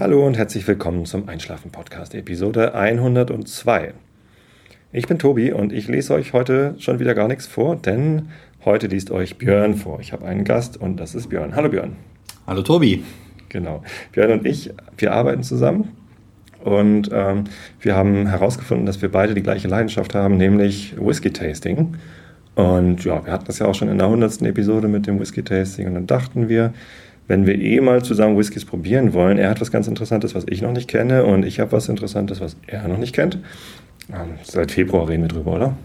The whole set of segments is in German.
Hallo und herzlich willkommen zum Einschlafen Podcast Episode 102. Ich bin Tobi und ich lese euch heute schon wieder gar nichts vor, denn heute liest euch Björn vor. Ich habe einen Gast und das ist Björn. Hallo Björn. Hallo Tobi. Genau. Björn und ich, wir arbeiten zusammen und ähm, wir haben herausgefunden, dass wir beide die gleiche Leidenschaft haben, nämlich Whisky Tasting. Und ja, wir hatten das ja auch schon in der 100. Episode mit dem Whisky Tasting und dann dachten wir, wenn wir eh mal zusammen Whiskys probieren wollen, er hat was ganz Interessantes, was ich noch nicht kenne und ich habe was Interessantes, was er noch nicht kennt. Ähm, seit Februar reden wir drüber, oder?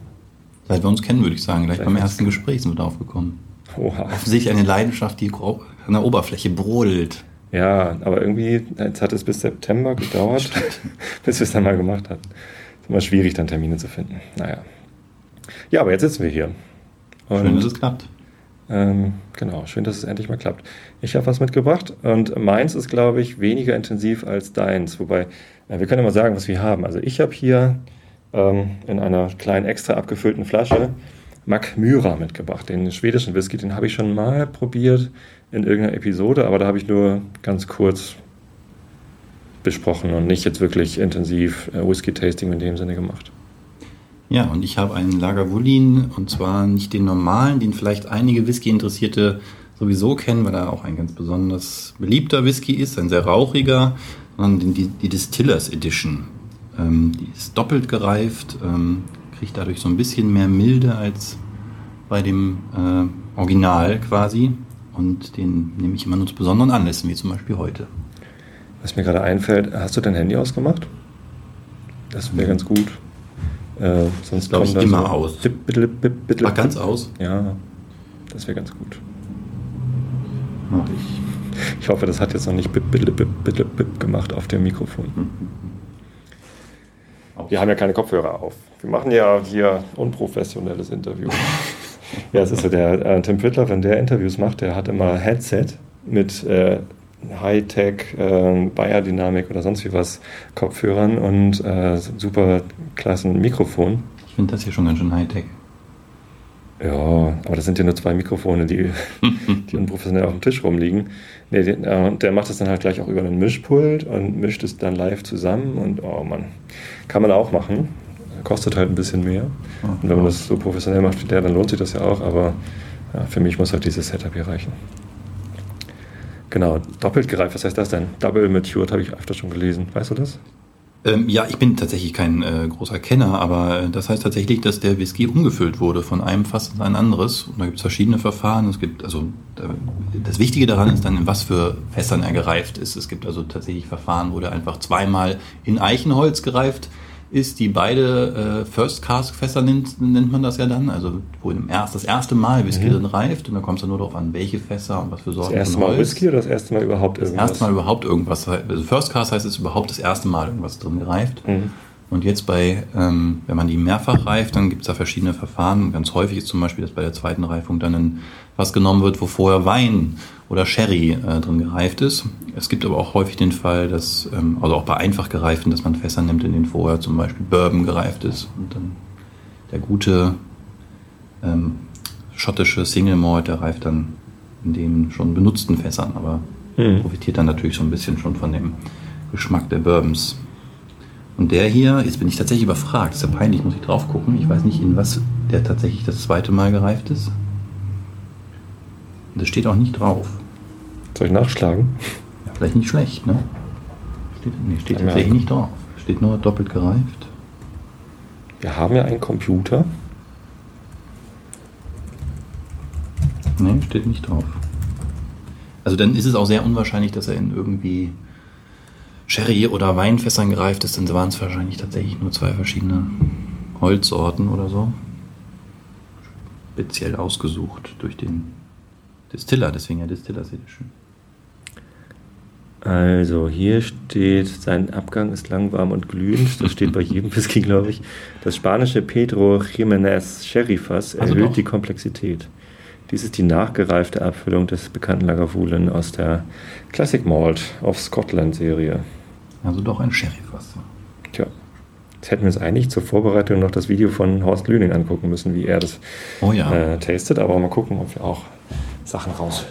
Seit wir uns kennen, würde ich sagen. Gleich beim ersten Gespräch sind wir da aufgekommen. Oha. Offensichtlich eine Leidenschaft, die an der Oberfläche brodelt. Ja, aber irgendwie, jetzt hat es bis September gedauert, bis wir es dann mal gemacht hatten. Ist immer schwierig, dann Termine zu finden. Naja. Ja, aber jetzt sitzen wir hier. Und Schön, dass es klappt. Ähm, genau, schön, dass es endlich mal klappt. Ich habe was mitgebracht und meins ist, glaube ich, weniger intensiv als deins. Wobei, äh, wir können mal sagen, was wir haben. Also ich habe hier ähm, in einer kleinen extra abgefüllten Flasche Mac Myra mitgebracht, den schwedischen Whisky. Den habe ich schon mal probiert in irgendeiner Episode, aber da habe ich nur ganz kurz besprochen und nicht jetzt wirklich intensiv äh, Whisky-Tasting in dem Sinne gemacht. Ja, und ich habe einen Lagavulin und zwar nicht den normalen, den vielleicht einige Whisky-Interessierte sowieso kennen, weil er auch ein ganz besonders beliebter Whisky ist, ein sehr rauchiger, sondern die, die Distillers Edition. Ähm, die ist doppelt gereift, ähm, kriegt dadurch so ein bisschen mehr Milde als bei dem äh, Original quasi. Und den nehme ich immer nur zu besonderen Anlässen, wie zum Beispiel heute. Was mir gerade einfällt, hast du dein Handy ausgemacht? Das wäre mhm. ganz gut. Äh, sonst glaube ich immer so aus. Bip, bitte, bip, bitte, Ach, ganz aus? Ja, das wäre ganz gut. Ich, ich hoffe, das hat jetzt noch nicht bip, bitte, bip, bitte, bip gemacht auf dem Mikrofon. Wir haben ja keine Kopfhörer auf. Wir machen ja hier unprofessionelles Interview. ja, es ist so, der äh, Tim Prittler, wenn der Interviews macht, der hat immer Headset mit äh, Hightech, äh, Bayer-Dynamik oder sonst wie was Kopfhörern und äh, super klassen Mikrofon. Ich finde das hier schon ganz schön Hightech. Ja, aber das sind ja nur zwei Mikrofone, die, die unprofessionell auf dem Tisch rumliegen. Nee, der, der macht das dann halt gleich auch über einen Mischpult und mischt es dann live zusammen und oh Mann, kann man auch machen. Kostet halt ein bisschen mehr. Und wenn man das so professionell macht wie der, dann lohnt sich das ja auch, aber ja, für mich muss halt dieses Setup hier reichen. Genau, doppelt gereift, was heißt das denn? Double matured habe ich öfter schon gelesen. Weißt du das? Ähm, ja, ich bin tatsächlich kein äh, großer Kenner, aber äh, das heißt tatsächlich, dass der Whisky umgefüllt wurde von einem Fass in ein anderes. Und da gibt es verschiedene Verfahren. Es gibt also das Wichtige daran ist dann, in was für Fässern er gereift ist. Es gibt also tatsächlich Verfahren, wo der einfach zweimal in Eichenholz gereift ist, die beide äh, First Cask Fässer nennt, nennt man das ja dann, also wo im erst, das erste Mal Whisky mhm. dann reift und dann kommt es dann nur darauf an, welche Fässer und was für Sorten. Das erste Mal Whisky oder das erste Mal überhaupt irgendwas? Das erste Mal überhaupt irgendwas. Also First Cask heißt es überhaupt das erste Mal irgendwas drin gereift. Mhm. Und jetzt bei, ähm, wenn man die mehrfach reift, dann gibt es da verschiedene Verfahren. Ganz häufig ist zum Beispiel, dass bei der zweiten Reifung dann ein, was genommen wird, wo vorher Wein oder Sherry äh, drin gereift ist. Es gibt aber auch häufig den Fall, dass, ähm, also auch bei einfach gereiften, dass man Fässer nimmt, in denen vorher zum Beispiel Bourbon gereift ist. Und dann der gute ähm, schottische Single Malt, der reift dann in den schon benutzten Fässern, aber mhm. profitiert dann natürlich so ein bisschen schon von dem Geschmack der Bourbons. Und der hier, jetzt bin ich tatsächlich überfragt, ist ja peinlich, muss ich drauf gucken. Ich weiß nicht, in was der tatsächlich das zweite Mal gereift ist. Das steht auch nicht drauf. Soll ich nachschlagen? Ja, vielleicht nicht schlecht, ne? Steht, nee, steht tatsächlich nicht drauf. Steht nur doppelt gereift. Wir haben ja einen Computer. Ne, steht nicht drauf. Also dann ist es auch sehr unwahrscheinlich, dass er in irgendwie Sherry- oder Weinfässern gereift ist, dann waren es wahrscheinlich tatsächlich nur zwei verschiedene Holzsorten oder so. Speziell ausgesucht durch den Distiller, deswegen ja Distillers Edition. Also hier steht, sein Abgang ist langwarm und glühend. Das steht bei jedem Whisky, glaube ich. Das spanische Pedro Jiménez Sherryfass also erhöht doch. die Komplexität. Dies ist die nachgereifte Abfüllung des bekannten Lagavulin aus der Classic Malt of Scotland Serie. Also doch ein Sherryfass. Tja. Jetzt hätten wir uns eigentlich zur Vorbereitung noch das Video von Horst Lüning angucken müssen, wie er das oh ja. äh, tastet. Aber mal gucken, ob wir auch Sachen raus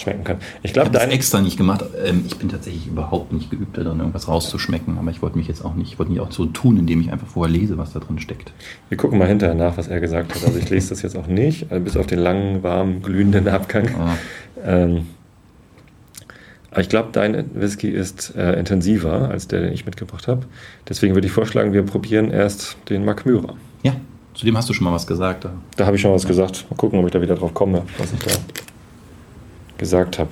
schmecken kann. Ich glaube, habe das dein extra nicht gemacht. Ähm, Ich bin tatsächlich überhaupt nicht geübt darin, irgendwas rauszuschmecken. Aber ich wollte mich jetzt auch nicht, ich wollte nicht auch so tun, indem ich einfach vorher lese, was da drin steckt. Wir gucken mal hinterher nach, was er gesagt hat. Also ich lese das jetzt auch nicht, also bis auf den langen, warmen, glühenden Abgang. Ah, Ähm, aber ich glaube, dein Whisky ist äh, intensiver als der, den ich mitgebracht habe. Deswegen würde ich vorschlagen, wir probieren erst den Mark Myra. Ja, zudem hast du schon mal was gesagt. Da. Da habe ich schon was gesagt. Mal gucken, ob ich da wieder drauf komme, was ich da gesagt habe.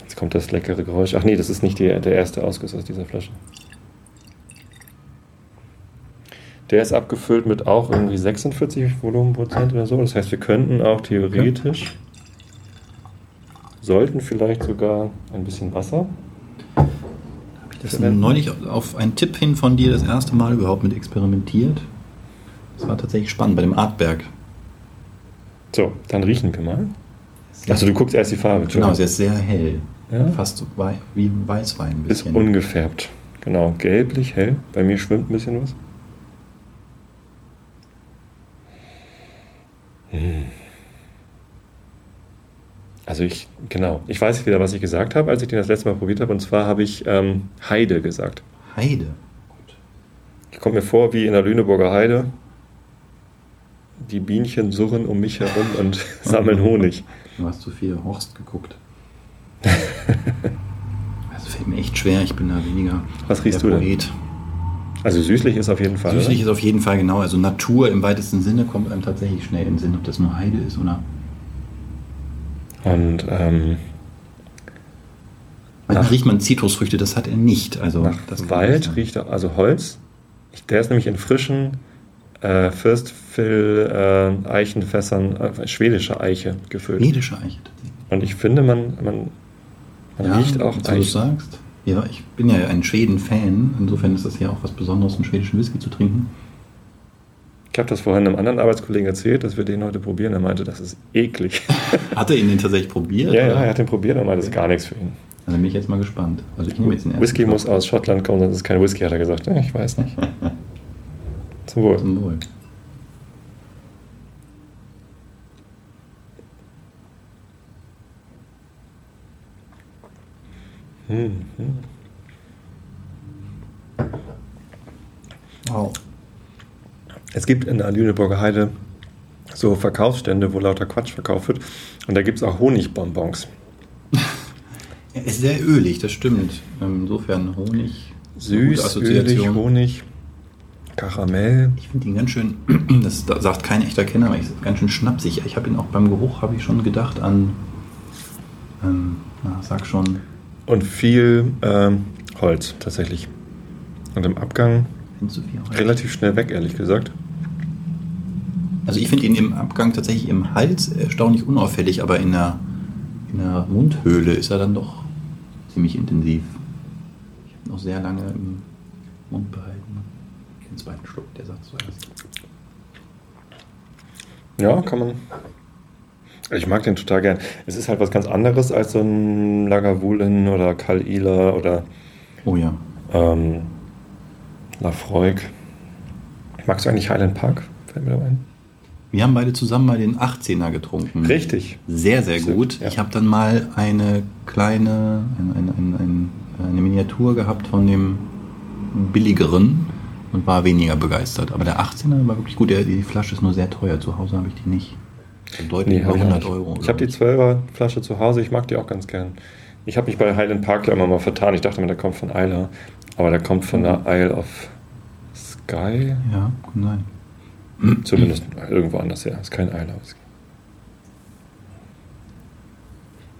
Jetzt kommt das leckere Geräusch. Ach nee, das ist nicht die, der erste Ausguss aus dieser Flasche. Der ist abgefüllt mit auch irgendwie 46 Volumenprozent oder so. Das heißt, wir könnten auch theoretisch, sollten vielleicht sogar ein bisschen Wasser. Das ist neulich auf einen Tipp hin von dir das erste Mal überhaupt mit experimentiert. Das war tatsächlich spannend bei dem Artberg. So, dann riechen wir mal. Also du guckst erst die Farbe. Genau, sie ist sehr hell. Ja. Fast wie Weißwein ein Ist bisschen. ungefärbt. Genau, gelblich, hell. Bei mir schwimmt ein bisschen was. Hm. Also ich, genau, ich weiß wieder, was ich gesagt habe, als ich den das letzte Mal probiert habe. Und zwar habe ich ähm, Heide gesagt. Heide. Ich komme mir vor wie in der Lüneburger Heide. Die Bienchen surren um mich herum und sammeln Honig. Du hast zu viel Horst geguckt. Das fällt mir echt schwer. Ich bin da weniger Was riechst du denn? Poet. Also süßlich ist auf jeden Fall. Süßlich oder? ist auf jeden Fall genau. Also Natur im weitesten Sinne kommt einem tatsächlich schnell in den Sinn, ob das nur Heide ist oder. Und ähm, Dann riecht man Zitrusfrüchte, das hat er nicht. Also Nach Wald riecht er, also Holz. Ich- Der ist nämlich in frischen äh, Firstfill äh, Eichenfässern, äh, schwedische Eiche gefüllt. Schwedische Eiche. Und ich finde, man, man, man riecht auch wo du Eiche. sagst. Ja, ich bin ja ein Schweden-Fan. Insofern ist das ja auch was Besonderes, einen schwedischen Whisky zu trinken. Ich habe das vorhin einem anderen Arbeitskollegen erzählt, dass wir den heute probieren. Er meinte, das ist eklig. Hat er ihn denn tatsächlich probiert? ja, ja, er hat den probiert und meinte, das ist gar nichts für ihn. Also bin ich jetzt mal gespannt. Also ich nehme jetzt den ersten. Whisky Schluck. muss aus Schottland kommen, sonst ist kein Whisky, hat er gesagt. Ja, ich weiß nicht. Zum Wohl. Zum Wohl. Wow. Es gibt in der Lüneburger Heide so Verkaufsstände, wo lauter Quatsch verkauft wird. Und da gibt es auch Honigbonbons. Er ist sehr ölig, das stimmt. Insofern Honig. Süß, ölig, Honig, Karamell. Ich finde ihn ganz schön, das sagt kein echter Kenner, aber ich ganz schön schnapsig. Ich habe ihn auch beim Geruch, habe ich schon gedacht an, ähm, na, sag schon, Und viel ähm, Holz tatsächlich. Und im Abgang relativ schnell weg, ehrlich gesagt. Also ich finde ihn im Abgang tatsächlich im Hals erstaunlich unauffällig, aber in der, in der Mundhöhle ist er dann doch ziemlich intensiv. Ich habe ihn auch sehr lange im Mund behalten. Zweiten Schluck, der sagt zuerst. Ja, kann man. Ich mag den total gern. Es ist halt was ganz anderes als so ein Lagavulin oder Kalila oder Oh ja. ähm, Lafroig. Magst du eigentlich Highland Park? Fällt mir da ein. Wir haben beide zusammen mal den 18er getrunken. Richtig. Sehr, sehr gut. ja. Ich habe dann mal eine kleine, eine, eine, eine, eine, eine Miniatur gehabt von dem billigeren und war weniger begeistert. Aber der 18er war wirklich gut. Der, die Flasche ist nur sehr teuer. Zu Hause habe ich die nicht. So deutlich Nee, über hab ich auch 100 nicht. Euro. Ich habe die 12er Flasche zu Hause, ich mag die auch ganz gern. Ich habe mich bei Highland Park immer mal vertan. Ich dachte mir, der kommt von Isla, aber der kommt von der Isle of Skye. Ja, kann sein. Zumindest irgendwo anders her. Ist kein Isla.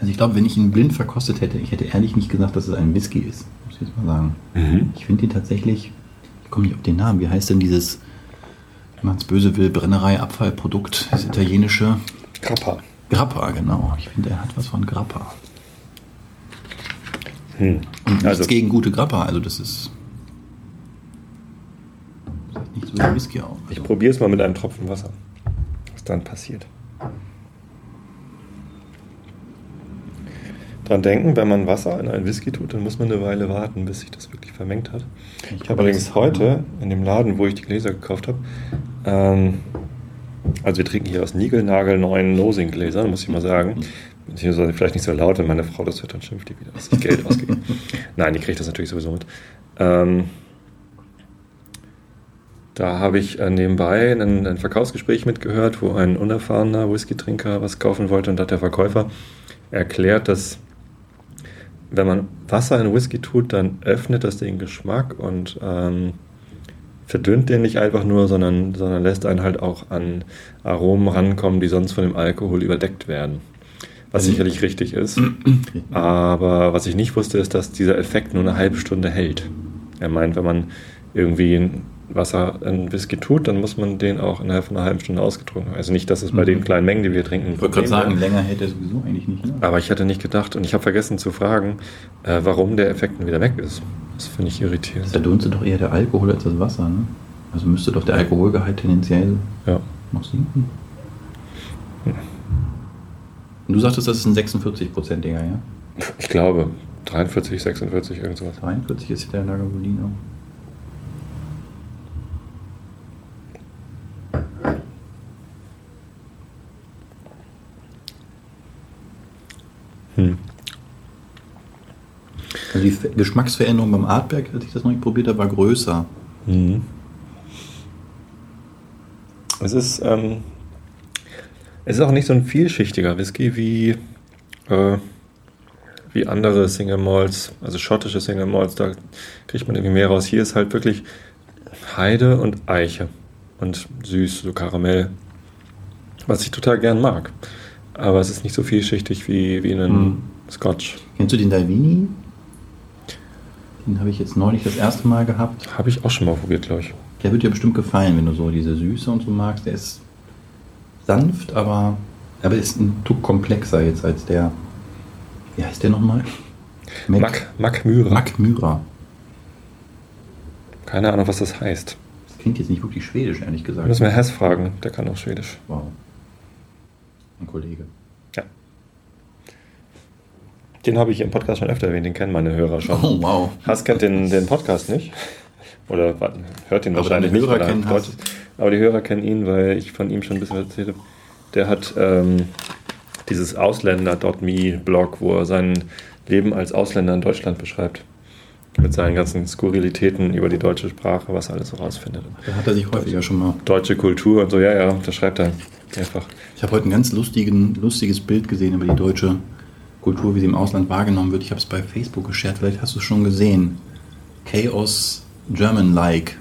Also ich glaube, wenn ich ihn blind verkostet hätte, ich hätte ehrlich nicht gesagt, dass es ein Whisky ist. Muss ich jetzt mal sagen. Mhm. Ich finde ihn tatsächlich, ich komme nicht auf den Namen, wie heißt denn dieses, wenn man es böse will, Brennerei, Abfallprodukt, das italienische Grappa. Grappa, genau. Ich finde, er hat was von Grappa. Hm. Und nichts Also, gegen gute Grappa, also das ist. Das sieht nicht so wie Whisky aus. ich probiere es mal mit einem Tropfen Wasser. Was dann passiert. Dran denken, wenn man Wasser in einen Whisky tut, dann muss man eine Weile warten, bis sich das wirklich vermengt hat. Ich habe allerdings heute in dem Laden, wo ich die Gläser gekauft habe, ähm, also wir trinken hier aus niegelnagelneuen Nosing-Gläsern, muss ich mal sagen. beziehungsweise vielleicht nicht so laut, wenn meine Frau das hört, dann schimpft die wieder, dass ich Geld ausgebe. Nein, die kriegt das natürlich sowieso mit. Ähm, da habe ich äh, nebenbei ein, ein, Verkaufsgespräch mitgehört, wo ein unerfahrener Whisky-Trinker was kaufen wollte und da hat der Verkäufer erklärt, dass wenn man Wasser in Whisky tut, dann öffnet das den Geschmack und ähm, verdünnt den nicht einfach nur, sondern, sondern lässt einen halt auch an Aromen rankommen, die sonst von dem Alkohol überdeckt werden. Was mhm. sicherlich richtig ist. Aber was ich nicht wusste, ist, dass dieser Effekt nur eine halbe Stunde hält. Er meint, wenn man irgendwie Wasser in Whisky tut, dann muss man den auch innerhalb von einer halben Stunde ausgetrunken haben. Also nicht, dass es bei mhm. den kleinen Mengen, die wir trinken. Ich wollte gerade sagen, länger hält er sowieso eigentlich nicht. Ne? Aber ich hatte nicht gedacht und ich habe vergessen zu fragen, äh, warum der Effekt dann wieder weg ist. Das finde ich irritierend. Das verdunstet doch eher der Alkohol als das Wasser, ne? Also müsste doch der Alkoholgehalt tendenziell ja. noch sinken. Hm. Du sagtest, das ist ein 46%iger, ja? Ich glaube, 43, 46, irgend sowas. 43 ist der Lagavulin Hm. Also die Geschmacksveränderung beim Artberg, als ich das noch nicht probiert habe, war größer. Mhm. Es ist, ähm, es ist auch nicht so ein vielschichtiger Whisky wie, äh, wie andere Single Malts, also schottische Single Malts, da kriegt man irgendwie mehr raus. Hier ist halt wirklich Heide und Eiche und süß, so Karamell, was ich total gern mag. Aber es ist nicht so vielschichtig wie, wie ein hm. Scotch. Kennst du den Dalvini? Den habe ich jetzt neulich das erste Mal gehabt. Habe ich auch schon mal probiert, glaube ich. Der wird dir bestimmt gefallen, wenn du so diese Süße und so magst. Der ist sanft, aber, aber ist ein Tuck komplexer jetzt als der. Wie heißt der nochmal? Mac, Mac Myra. Mac Myra. Keine Ahnung, was das heißt. Das klingt jetzt nicht wirklich schwedisch, ehrlich gesagt. Müssen wir Hess fragen, der kann auch Schwedisch. Wow. Ein Kollege. Den habe ich im Podcast schon öfter erwähnt, den kennen meine Hörer schon. Oh, wow. Hass kennt den, den Podcast nicht. Oder hört ihn wahrscheinlich nicht. Hörer kennen Deutsch, aber die Hörer kennen ihn, weil ich von ihm schon ein bisschen erzählt habe. Der hat ähm, dieses Ausländer.me-Blog, wo er sein Leben als Ausländer in Deutschland beschreibt. Mit seinen ganzen Skurrilitäten über die deutsche Sprache, was er alles so rausfindet. Da hat er sich häufiger schon mal. Deutsche Kultur und so, ja, ja, das schreibt er einfach. Ich habe heute ein ganz lustigen, lustiges Bild gesehen über die deutsche Kultur, wie sie im Ausland wahrgenommen wird. Ich habe es bei Facebook geshared, vielleicht hast du es schon gesehen. Chaos German-like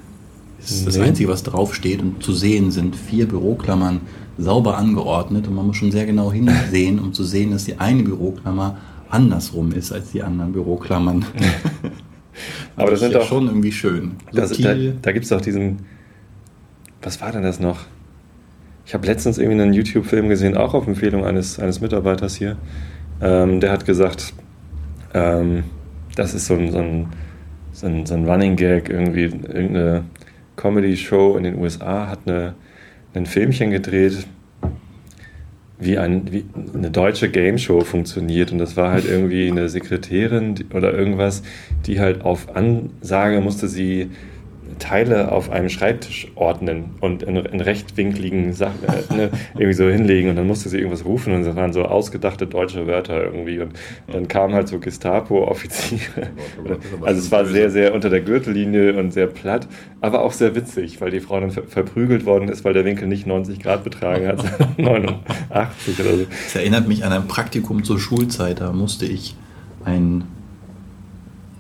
ist nee. das Einzige, was draufsteht. Und zu sehen sind vier Büroklammern sauber angeordnet. Und man muss schon sehr genau hinsehen, um zu sehen, dass die eine Büroklammer andersrum ist als die anderen Büroklammern. Aber das, das sind doch schon irgendwie schön. Das, da da gibt es doch diesen. Was war denn das noch? Ich habe letztens irgendwie einen YouTube-Film gesehen, auch auf Empfehlung eines, eines Mitarbeiters hier. Ähm, der hat gesagt, ähm, das ist so ein, so, ein, so, ein, so ein Running Gag, irgendwie irgendeine Comedy-Show in den USA hat eine, ein Filmchen gedreht, wie, ein, wie eine deutsche Game Show funktioniert. Und das war halt irgendwie eine Sekretärin oder irgendwas, die halt auf Ansage musste sie Teile auf einem Schreibtisch ordnen und in, in rechtwinkligen Sachen äh, ne, irgendwie so hinlegen und dann musste sie irgendwas rufen und das waren so ausgedachte deutsche Wörter irgendwie und dann kamen halt so Gestapo-Offiziere. Also es war sehr, sehr unter der Gürtellinie und sehr platt, aber auch sehr witzig, weil die Frau dann ver verprügelt worden ist, weil der Winkel nicht 90 Grad betragen hat, 89 oder so. Das erinnert mich an ein Praktikum zur Schulzeit, da musste ich ein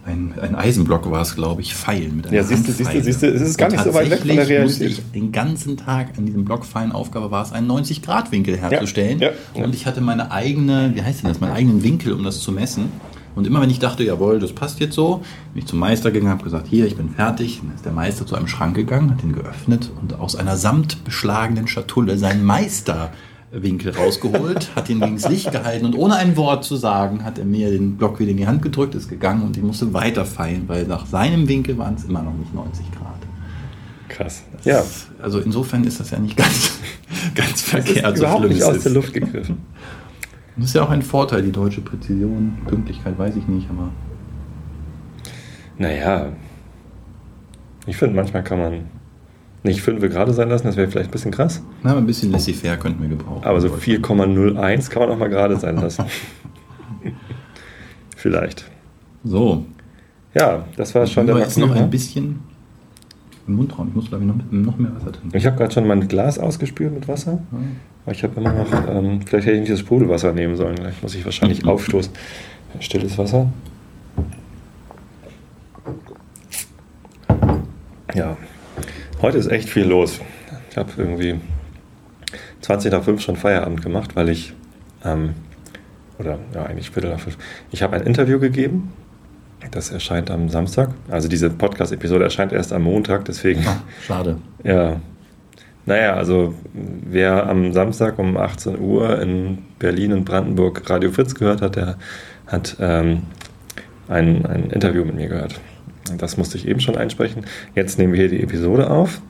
ein, ein Eisenblock war es, glaube ich, feilen mit einer Ja, siehst du, siehst du, siehst du, es ist gar nicht so weit weg von der Realität. musste ich den ganzen Tag an diesem Block feilen Aufgabe war es, einen 90-Grad-Winkel herzustellen. Ja, ja, und ich hatte meine eigene, wie heißt denn das, meinen eigenen Winkel, um das zu messen. Und immer wenn ich dachte, jawohl, das passt jetzt so, bin ich zum Meister gegangen, habe gesagt, hier, ich bin fertig. Dann ist der Meister zu einem Schrank gegangen, hat den geöffnet und aus einer samtbeschlagenen Schatulle seinen Meister Winkel rausgeholt, hat ihn gegen das Licht gehalten und ohne ein Wort zu sagen, hat er mir den Block wieder in die Hand gedrückt, ist gegangen und ich musste weiter feilen, weil nach seinem Winkel waren es immer noch nicht 90 Grad. Krass. Das ja. Ist, also insofern ist das ja nicht ganz, ganz verkehrt. Das ist überhaupt nicht aus der Luft gegriffen. Das ist ja auch ein Vorteil, die deutsche Präzision. Pünktlichkeit weiß ich nicht, aber. Naja. Ich finde, manchmal kann man Nicht 5 gerade sein lassen, das wäre vielleicht ein bisschen krass. Na, ein bisschen laissez-faire könnten wir gebrauchen. Aber so 4,01 kann man auch mal gerade sein lassen. vielleicht. So. Ja, das war schon der jetzt noch ein bisschen im Mundraum. Ich muss, glaube ich, noch, noch mehr Wasser trinken. Ich habe gerade schon mein Glas ausgespült mit Wasser. Aber ich habe immer noch, ähm, vielleicht hätte ich nicht das Sprudelwasser nehmen sollen. Gleich muss ich wahrscheinlich aufstoßen. Stilles Wasser. Ja, heute ist echt viel los. Ich habe irgendwie 20 nach 5 schon Feierabend gemacht, weil ich, ähm, oder ja, eigentlich Viertel nach 5, ich habe ein Interview gegeben. Das erscheint am Samstag. Also diese Podcast-Episode erscheint erst am Montag, deswegen. Ach, schade. Ja. Naja, also wer am Samstag um 18 Uhr in Berlin und Brandenburg Radio Fritz gehört hat, der hat ähm, ein, ein Interview mit mir gehört. Das musste ich eben schon einsprechen. Jetzt nehmen wir hier die Episode auf.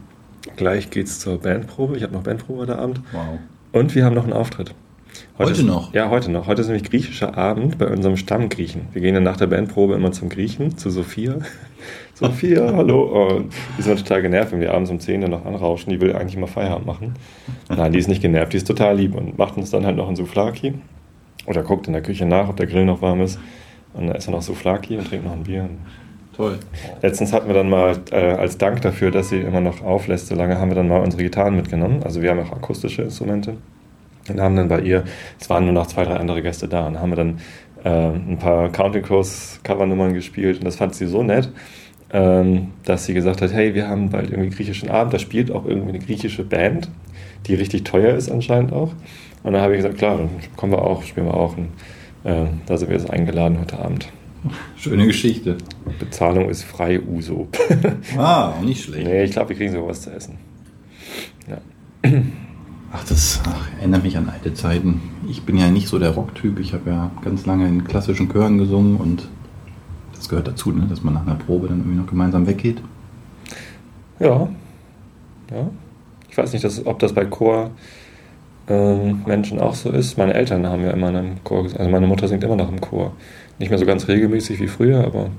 Gleich geht's zur Bandprobe. Ich habe noch Bandprobe heute Abend. Wow. Und wir haben noch einen Auftritt. Heute ist, noch? Ja, heute noch. Heute ist nämlich griechischer Abend bei unserem Stammgriechen. Wir gehen dann nach der Bandprobe immer zum Griechen, zu Sophia. Sophia, hallo. Und die sind total genervt, wenn wir abends um 10 Uhr noch anrauschen. Die will eigentlich mal Feierabend machen. Nein, die ist nicht genervt, die ist total lieb und macht uns dann halt noch ein Souflaki. Oder guckt in der Küche nach, ob der Grill noch warm ist. Und dann isst er noch Souflaki und trinkt noch ein Bier. Toll. Letztens hatten wir dann mal äh, als Dank dafür, dass sie immer noch auflässt, so lange haben wir dann mal unsere Gitarren mitgenommen. Also wir haben auch akustische Instrumente. Und haben dann bei ihr, es waren nur noch zwei, drei andere Gäste da, und haben wir dann äh, ein paar Counting Crows Covernummern gespielt und das fand sie so nett, ähm, dass sie gesagt hat, hey, wir haben bald irgendwie griechischen Abend, da spielt auch irgendwie eine griechische Band, die richtig teuer ist anscheinend auch. Und dann habe ich gesagt, klar, dann kommen wir auch, spielen wir auch. Und, äh, da sind wir jetzt eingeladen heute Abend. Schöne Geschichte. Bezahlung ist frei Uso. Ah, nicht schlecht. nee, ich glaube, wir kriegen sogar was zu essen. Ja. Ach, das ach, erinnert mich an alte Zeiten. Ich bin ja nicht so der Rocktyp. Ich habe ja ganz lange in klassischen Chören gesungen und das gehört dazu, ne? dass man nach einer Probe dann irgendwie noch gemeinsam weggeht. Ja. ja. Ich weiß nicht, dass, ob das bei Chor ähm, Menschen auch so ist. Meine Eltern haben ja immer in einem Chor gesungen. Also meine Mutter singt immer noch im Chor. Nicht mehr so ganz regelmäßig wie früher, aber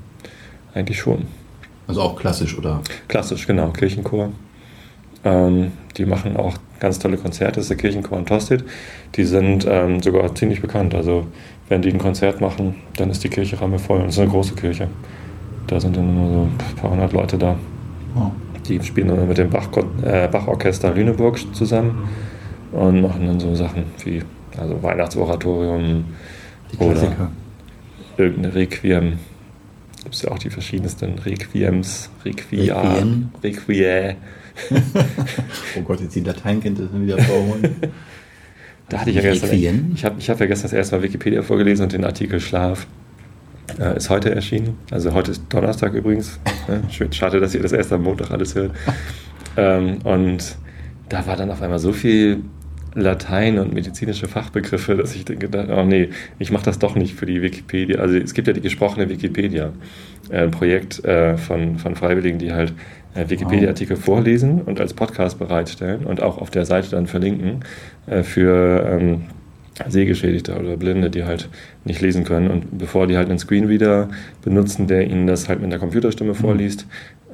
eigentlich schon. Also auch klassisch, oder? Klassisch, genau, Kirchenchor. Ähm, die machen auch ganz tolle Konzerte, das ist der Kirchenchor in Tosted. Die sind ähm, sogar ziemlich bekannt. Also wenn die ein Konzert machen, dann ist die Kirche rammevoll. Und es ist eine große Kirche. Da sind dann immer so ein paar hundert Leute da. Oh. Die spielen dann mit dem Bach, äh, Bachorchester Lüneburg zusammen und machen dann so Sachen wie also Weihnachtsoratorium Die oder Irgendeine Requiem. Gibt es ja auch die verschiedensten Requiems, Requia, Requiem. Requie. Oh Gott, jetzt die Lateinkenntnisse wieder vorholen. Da hatte ich ja gestern. Requiem? Ich habe ich hab ja gestern das erste Mal Wikipedia vorgelesen und den Artikel Schlaf äh, ist heute erschienen. Also heute ist Donnerstag übrigens. Ne? Schön, Schade, dass ihr das erst am Montag alles hört. Ähm, und da war dann auf einmal so viel Latein und medizinische Fachbegriffe, dass ich gedacht oh nee, ich mache das doch nicht für die Wikipedia. Also es gibt ja die gesprochene Wikipedia, äh, ein Projekt äh, von, von Freiwilligen, die halt äh, Wikipedia-Artikel vorlesen und als Podcast bereitstellen und auch auf der Seite dann verlinken für ähm, Sehgeschädigte oder Blinde, die halt nicht lesen können. Und bevor die halt einen Screenreader benutzen, der ihnen das halt mit der Computerstimme vorliest,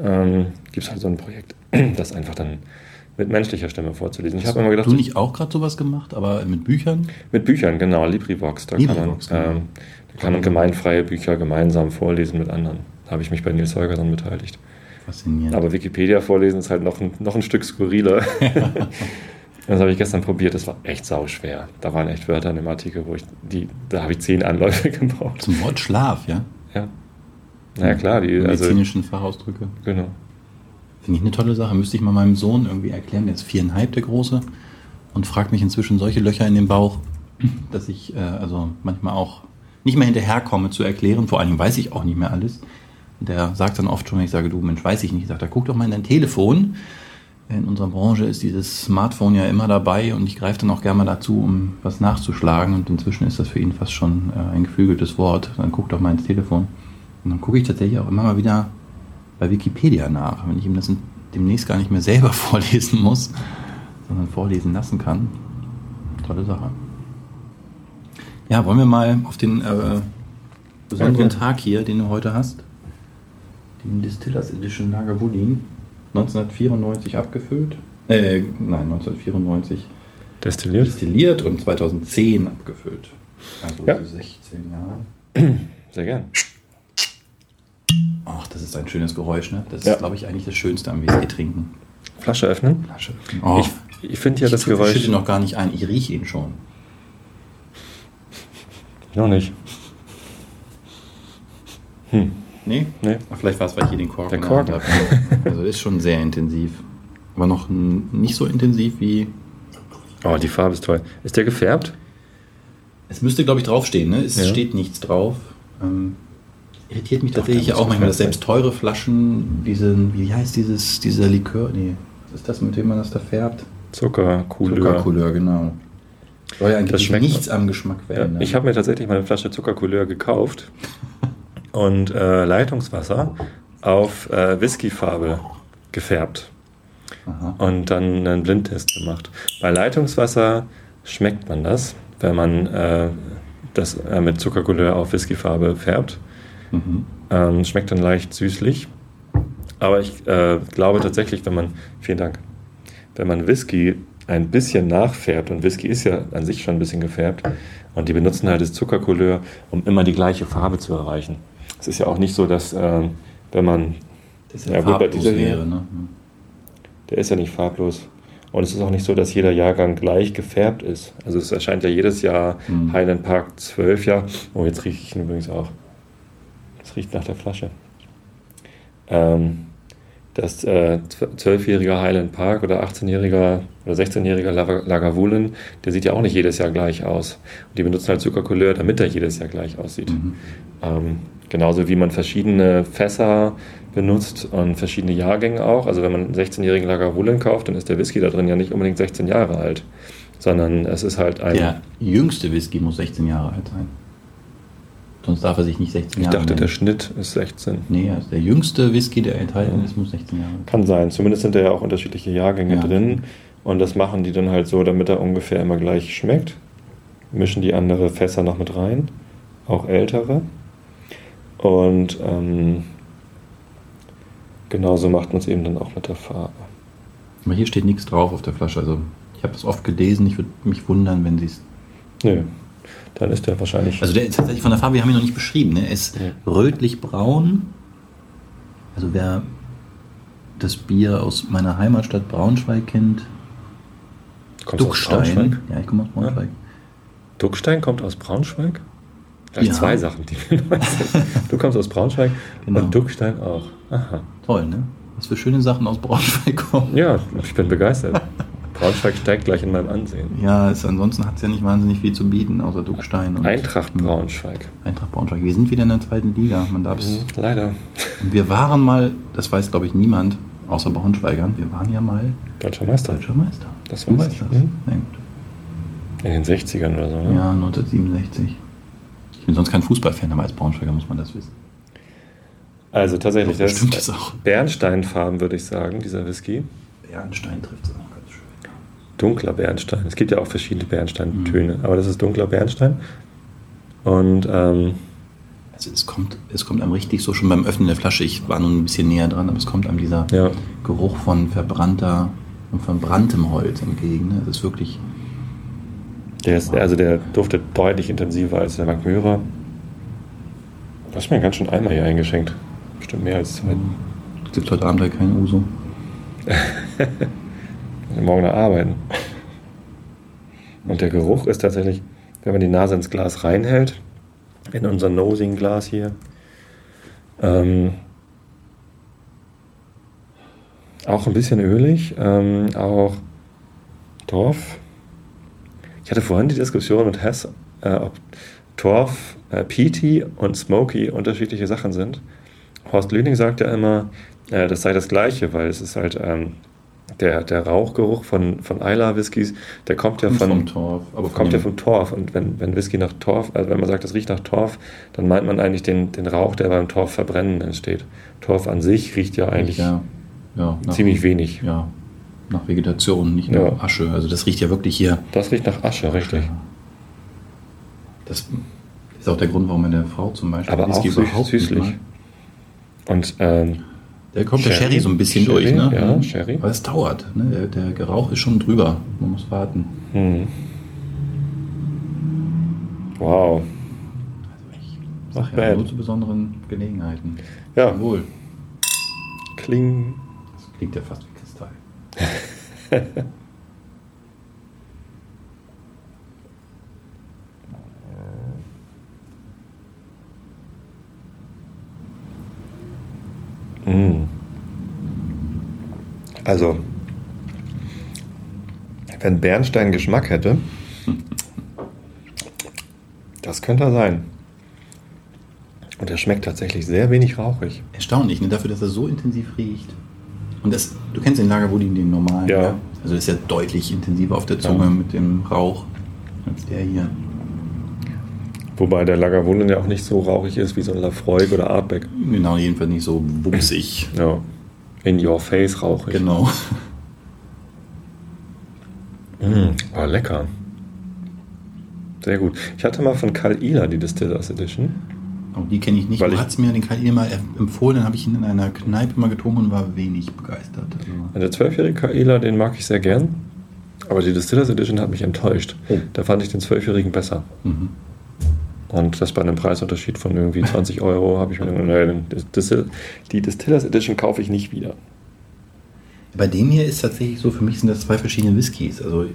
ähm, gibt es halt so ein Projekt, das einfach dann mit menschlicher Stimme vorzulesen. Ich habe immer gedacht, du nicht auch gerade sowas gemacht, aber mit Büchern? mit Büchern, genau, LibriVox, da LibriVox, kann man, genau. ähm, da kann man gemeinfreie Bücher gemeinsam vorlesen mit anderen. Da habe ich mich bei Nils Holger dann beteiligt. Faszinierend. Aber Wikipedia vorlesen ist halt noch ein, noch ein Stück skurriler. das habe ich gestern probiert, das war echt sauschwer. Da waren echt Wörter in dem Artikel, wo ich die, da habe ich zehn Anläufe gebraucht. Zum Wort Schlaf, ja? Ja. Naja, klar, die, also, Medizinischen Fachausdrücke. genau. Finde ich eine tolle Sache. Müsste ich mal meinem Sohn irgendwie erklären, der ist viereinhalb, der Große, und fragt mich inzwischen solche Löcher in den Bauch, dass ich äh, also manchmal auch nicht mehr hinterherkomme zu erklären. Vor Dingen weiß ich auch nicht mehr alles. Der sagt dann oft schon, wenn ich sage, du Mensch, weiß ich nicht, sagt er, guck doch mal in dein Telefon. In unserer Branche ist dieses Smartphone ja immer dabei und ich greife dann auch gerne mal dazu, um was nachzuschlagen. Und inzwischen ist das für ihn fast schon äh, ein geflügeltes Wort. Dann guck doch mal ins Telefon. Und dann gucke ich tatsächlich auch immer mal wieder bei Wikipedia nach, wenn ich ihm das demnächst gar nicht mehr selber vorlesen muss, sondern vorlesen lassen kann. Tolle Sache. Ja, wollen wir mal auf den äh, besonderen. Tag hier, den du heute hast, den Distillers Edition Lager Buddin. 1994 abgefüllt. Äh, nein, 1994 Destilliert? destilliert und 2010 abgefüllt. Also Ja. 16 Jahre. Sehr gern. Das ist ein schönes Geräusch, ne? Das Ja. ist, glaube ich, eigentlich das Schönste am Whisky trinken. Flasche öffnen. Flasche. Oh, Ich, ich finde ja das ich schütte Geräusch. noch gar nicht ein. Ich rieche ihn schon. Noch nicht. Hm. Nee? Nee. Ach, vielleicht war es, weil ich hier den Korken Der Korken. Habe. Also ist schon sehr intensiv. Aber noch nicht so intensiv wie. Oh, die Farbe ist toll. Ist der gefärbt? Es müsste, glaube ich, draufstehen, ne? Es Ja. steht nichts drauf. Ähm, irritiert mich tatsächlich auch manchmal, dass selbst teure Flaschen, diesen, wie heißt dieses, dieser Likör? Nee, was ist das, mit dem man das da färbt? Zuckercouleur. Zuckercouleur, genau. Soll ja Das eigentlich schmeckt- nichts am Geschmack Ja, werden. ich habe mir tatsächlich mal eine Flasche Zuckercouleur gekauft und äh, Leitungswasser auf äh, Whiskyfarbe gefärbt Aha. und dann einen Blindtest gemacht. Bei Leitungswasser schmeckt man das, wenn man äh, das äh, mit Zuckercouleur auf Whiskyfarbe färbt. Mhm. Ähm, schmeckt dann leicht süßlich. Aber ich äh, glaube tatsächlich, wenn man, vielen Dank, wenn man Whisky ein bisschen nachfärbt, und Whisky ist ja an sich schon ein bisschen gefärbt, und die benutzen halt das Zuckercouleur, um immer die gleiche Farbe zu erreichen. Es ist ja auch nicht so, dass, ähm, wenn man, Das Ja, gut, bei dieser hier- wäre, ne? der ist ja nicht farblos. Und es ist auch nicht so, dass jeder Jahrgang gleich gefärbt ist. Also es erscheint ja jedes Jahr Mhm. Highland Park 12 Jahr. Oh, jetzt rieche ich ihn übrigens auch. Das riecht nach der Flasche. Ähm, das äh, 12-jähriger Highland Park oder 18-jähriger oder 16-jähriger Laga- Lagavulin, der sieht ja auch nicht jedes Jahr gleich aus. Und die benutzen halt Zuckercouleur, damit er jedes Jahr gleich aussieht. Mhm. Ähm, genauso wie man verschiedene Fässer benutzt und verschiedene Jahrgänge auch. Also wenn man einen 16-jährigen Lagavulin kauft, dann ist der Whisky da drin ja nicht unbedingt 16 Jahre alt, sondern es ist halt ein... Der jüngste Whisky muss 16 Jahre alt sein. Sonst darf er sich nicht 16 ich Jahre dachte, der nennen. Schnitt ist 16. Nee, also der jüngste Whisky, der enthalten ist, muss 16 Jahre alt Kann sein. Zumindest sind da ja auch unterschiedliche Jahrgänge Ja. drin. Und das machen die dann halt so, damit er ungefähr immer gleich schmeckt. Mischen die andere Fässer noch mit rein. Auch ältere. Und ähm, genauso macht man es eben dann auch mit der Farbe. Aber hier steht nichts drauf auf der Flasche. Also ich habe das oft gelesen. Ich würde mich wundern, wenn sie es. Nö. Dann ist der wahrscheinlich. Also der ist tatsächlich von der Farbe, wir haben ihn noch nicht beschrieben. Ne? Er ist Ja. rötlich-braun. Also wer das Bier aus meiner Heimatstadt Braunschweig kennt, Kommst du aus Braunschweig? Duckstein. Ja, ich komme aus Braunschweig. Duckstein kommt aus Braunschweig? Vielleicht Ja. zwei Sachen, die wir. Du kommst aus Braunschweig Genau. und Duckstein auch. Aha. Toll, ne? Was für schöne Sachen aus Braunschweig kommen. Ja, ich bin begeistert. Braunschweig steigt gleich in meinem Ansehen. Ja, es, ansonsten hat es ja nicht wahnsinnig viel zu bieten, außer Duckstein und Eintracht Braunschweig. Eintracht Braunschweig. Wir sind wieder in der zweiten Liga. Man darf es. Mhm, Leider. Wir waren mal, das weiß glaube ich niemand, außer Braunschweigern, wir waren ja mal Deutscher Meister. deutscher Meister. Das weißt ich. das. Mhm. In den 60ern oder so. Ne? Ja, 1967. Ich bin sonst kein Fußballfan, aber als Braunschweiger muss man das wissen. Also tatsächlich, das das auch. Bernsteinfarben, würde ich sagen, dieser Whisky. Bernstein trifft es auch. Dunkler Bernstein. Es gibt ja auch verschiedene Bernsteintöne, aber das ist dunkler Bernstein. Und ähm, Also es kommt, es kommt einem richtig so schon beim Öffnen der Flasche, ich war nun ein bisschen näher dran, aber es kommt einem dieser ja, Geruch von verbrannter und verbranntem Holz entgegen. Ne? Das ist wirklich. der ist, also der duftet deutlich intensiver als der Magmyra. Du hast mir ganz schön Eimer hier eingeschenkt. Bestimmt mehr als zwei. Es gibt heute Abend ja kein Uso. morgen noch arbeiten. Und der Geruch ist tatsächlich, wenn man die Nase ins Glas reinhält, in unser Nosing-Glas hier, ähm, auch ein bisschen ölig, ähm, auch Torf. Ich hatte vorhin die Diskussion mit Hess, äh, ob Torf, äh, Peaty und Smoky unterschiedliche Sachen sind. Horst Lüning sagt ja immer, äh, das sei das Gleiche, weil es ist halt ähm, der, der Rauchgeruch von, von Isla Whiskys, der kommt ja von, vom Torf, aber kommt ja vom Torf. Und wenn, wenn Whisky nach Torf, also wenn man sagt, es riecht nach Torf, dann meint man eigentlich den, den Rauch, der beim Torf verbrennen entsteht. Torf an sich riecht ja eigentlich ja, ja, nach, ziemlich wenig. Ja, nach Vegetation, nicht nach Ja. Asche. Also das riecht ja wirklich hier. Das riecht nach Asche, richtig. Das ist auch der Grund, warum meine Frau zum Beispiel Aber auch süß, süßlich. Und ähm, Da kommt der Sherry so ein bisschen Sherry, durch, ne? Ja, Sherry. Aber es dauert. Ne? Der, der Rauch ist schon drüber. Man muss warten. Mhm. Wow. Also ich sag ja, nur zu besonderen Gelegenheiten. Ja, Jawohl. kling. Das klingt ja fast wie Kristall. Also, wenn Bernstein Geschmack hätte, das könnte er sein. Und er schmeckt tatsächlich sehr wenig rauchig. Erstaunlich, ne? dafür, dass er so intensiv riecht. Und das, du kennst den Lagerwoodin, den normalen. Ja. Also ist ja deutlich intensiver auf der Zunge Ja. mit dem Rauch als der hier. Wobei der Lagavulin ja auch nicht so rauchig ist wie so ein Lafroig oder Artback. Genau, jedenfalls nicht so bumsig. Ja. In your face rauchig. Genau. Mm, oh, lecker. Sehr gut. Ich hatte mal von Karl Ila die Distillers Edition. Auch die kenne ich nicht. Weil du hast mir den Kali mal empfohlen, dann habe ich ihn in einer Kneipe mal getrunken und war wenig begeistert. Also, Der zwölfjährige Karl Ila, den mag ich sehr gern. Aber die Distillers Edition hat mich enttäuscht. Oh. Da fand ich den zwölfjährigen besser. mhm. Und das bei einem Preisunterschied von irgendwie 20 Euro habe ich mir gedacht, nee, das die Distillers Edition kaufe ich nicht wieder. Bei dem hier ist tatsächlich so, für mich sind das zwei verschiedene Whiskys. Also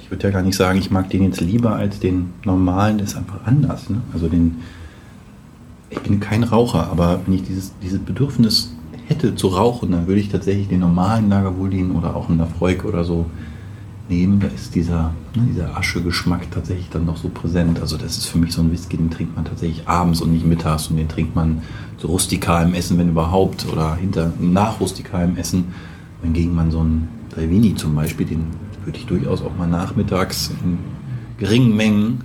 ich würde ja gar nicht sagen, ich mag den jetzt lieber als den normalen, der ist einfach anders. Ne? Also den, ich bin kein Raucher, aber wenn ich dieses, dieses Bedürfnis hätte zu rauchen, dann würde ich tatsächlich den normalen Lagerwohlin oder auch einen Lafroig oder so nehmen. Da ist dieser, ne, dieser Aschegeschmack tatsächlich dann noch so präsent. Also das ist für mich so ein Whisky, den trinkt man tatsächlich abends und nicht mittags und den trinkt man zu rustikalem Essen, wenn überhaupt, oder hinter nach rustikalem Essen. Hingegen man so einen Drevini zum Beispiel, den würde ich durchaus auch mal nachmittags in geringen Mengen.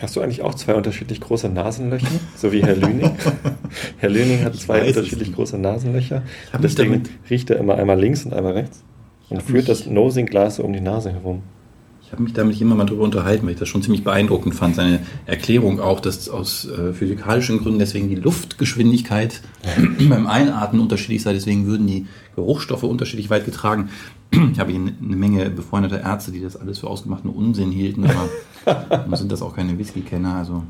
Hast du eigentlich auch zwei unterschiedlich große Nasenlöcher? So wie Herr Lüning? Herr Lüning hat Ich zwei unterschiedlich große Nasenlöcher. Deswegen riecht er immer einmal links und einmal rechts. Und führt das Nosing-Glas so um die Nase herum. Ich habe mich damit immer mal drüber unterhalten, weil ich das schon ziemlich beeindruckend fand. Seine Erklärung auch, dass aus äh, physikalischen Gründen deswegen die Luftgeschwindigkeit beim Einatmen unterschiedlich sei. Deswegen würden die Geruchsstoffe unterschiedlich weit getragen. Ich habe hier eine Menge befreundeter Ärzte, die das alles für ausgemachten Unsinn hielten, aber sind das auch keine Whisky-Kenner. Also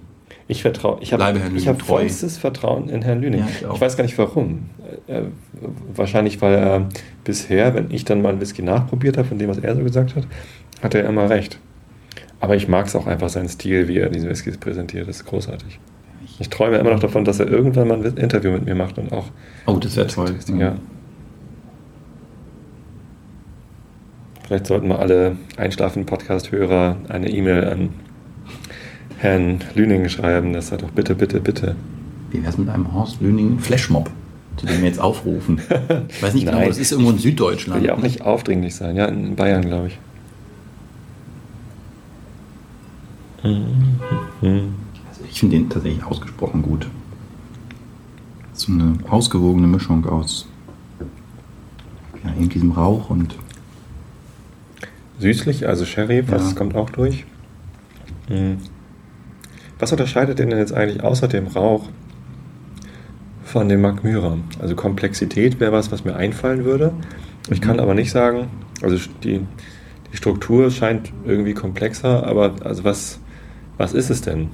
Ich vertraue, ich habe hab vollstes Vertrauen in Herrn Lüning. Ja, ich ich weiß gar nicht warum. Äh, wahrscheinlich, weil er bisher, wenn ich dann mal einen Whisky nachprobiert habe, von dem, was er so gesagt hat, hat er immer recht. Aber ich mag es auch einfach, seinen Stil, wie er diese Whiskys präsentiert. Das ist großartig. Ich träume immer noch davon, dass er irgendwann mal ein Interview mit mir macht und auch. oh, das wäre toll. Ja. Vielleicht sollten wir alle einschlafenden Podcast-Hörer eine E-Mail an Herrn Lüning schreiben, dass er doch bitte, bitte, bitte. Wie wäre es mit einem Horst Lüning Flashmob, zu dem wir jetzt aufrufen? Ich weiß nicht genau, das ist irgendwo in Will Süddeutschland. ja auch nicht aufdringlich sein, ja, in Bayern, glaube ich. Also ich finde den tatsächlich ausgesprochen gut. So eine ausgewogene Mischung aus ja, eben diesem Rauch und Süßlich, also Sherry, was Ja. kommt auch durch. Mhm. Was unterscheidet den denn jetzt eigentlich außer dem Rauch von dem Mark Myra? Also Komplexität wäre was, was mir einfallen würde. Ich kann Mhm. aber nicht sagen, also die, die Struktur scheint irgendwie komplexer, aber also was, was ist es denn?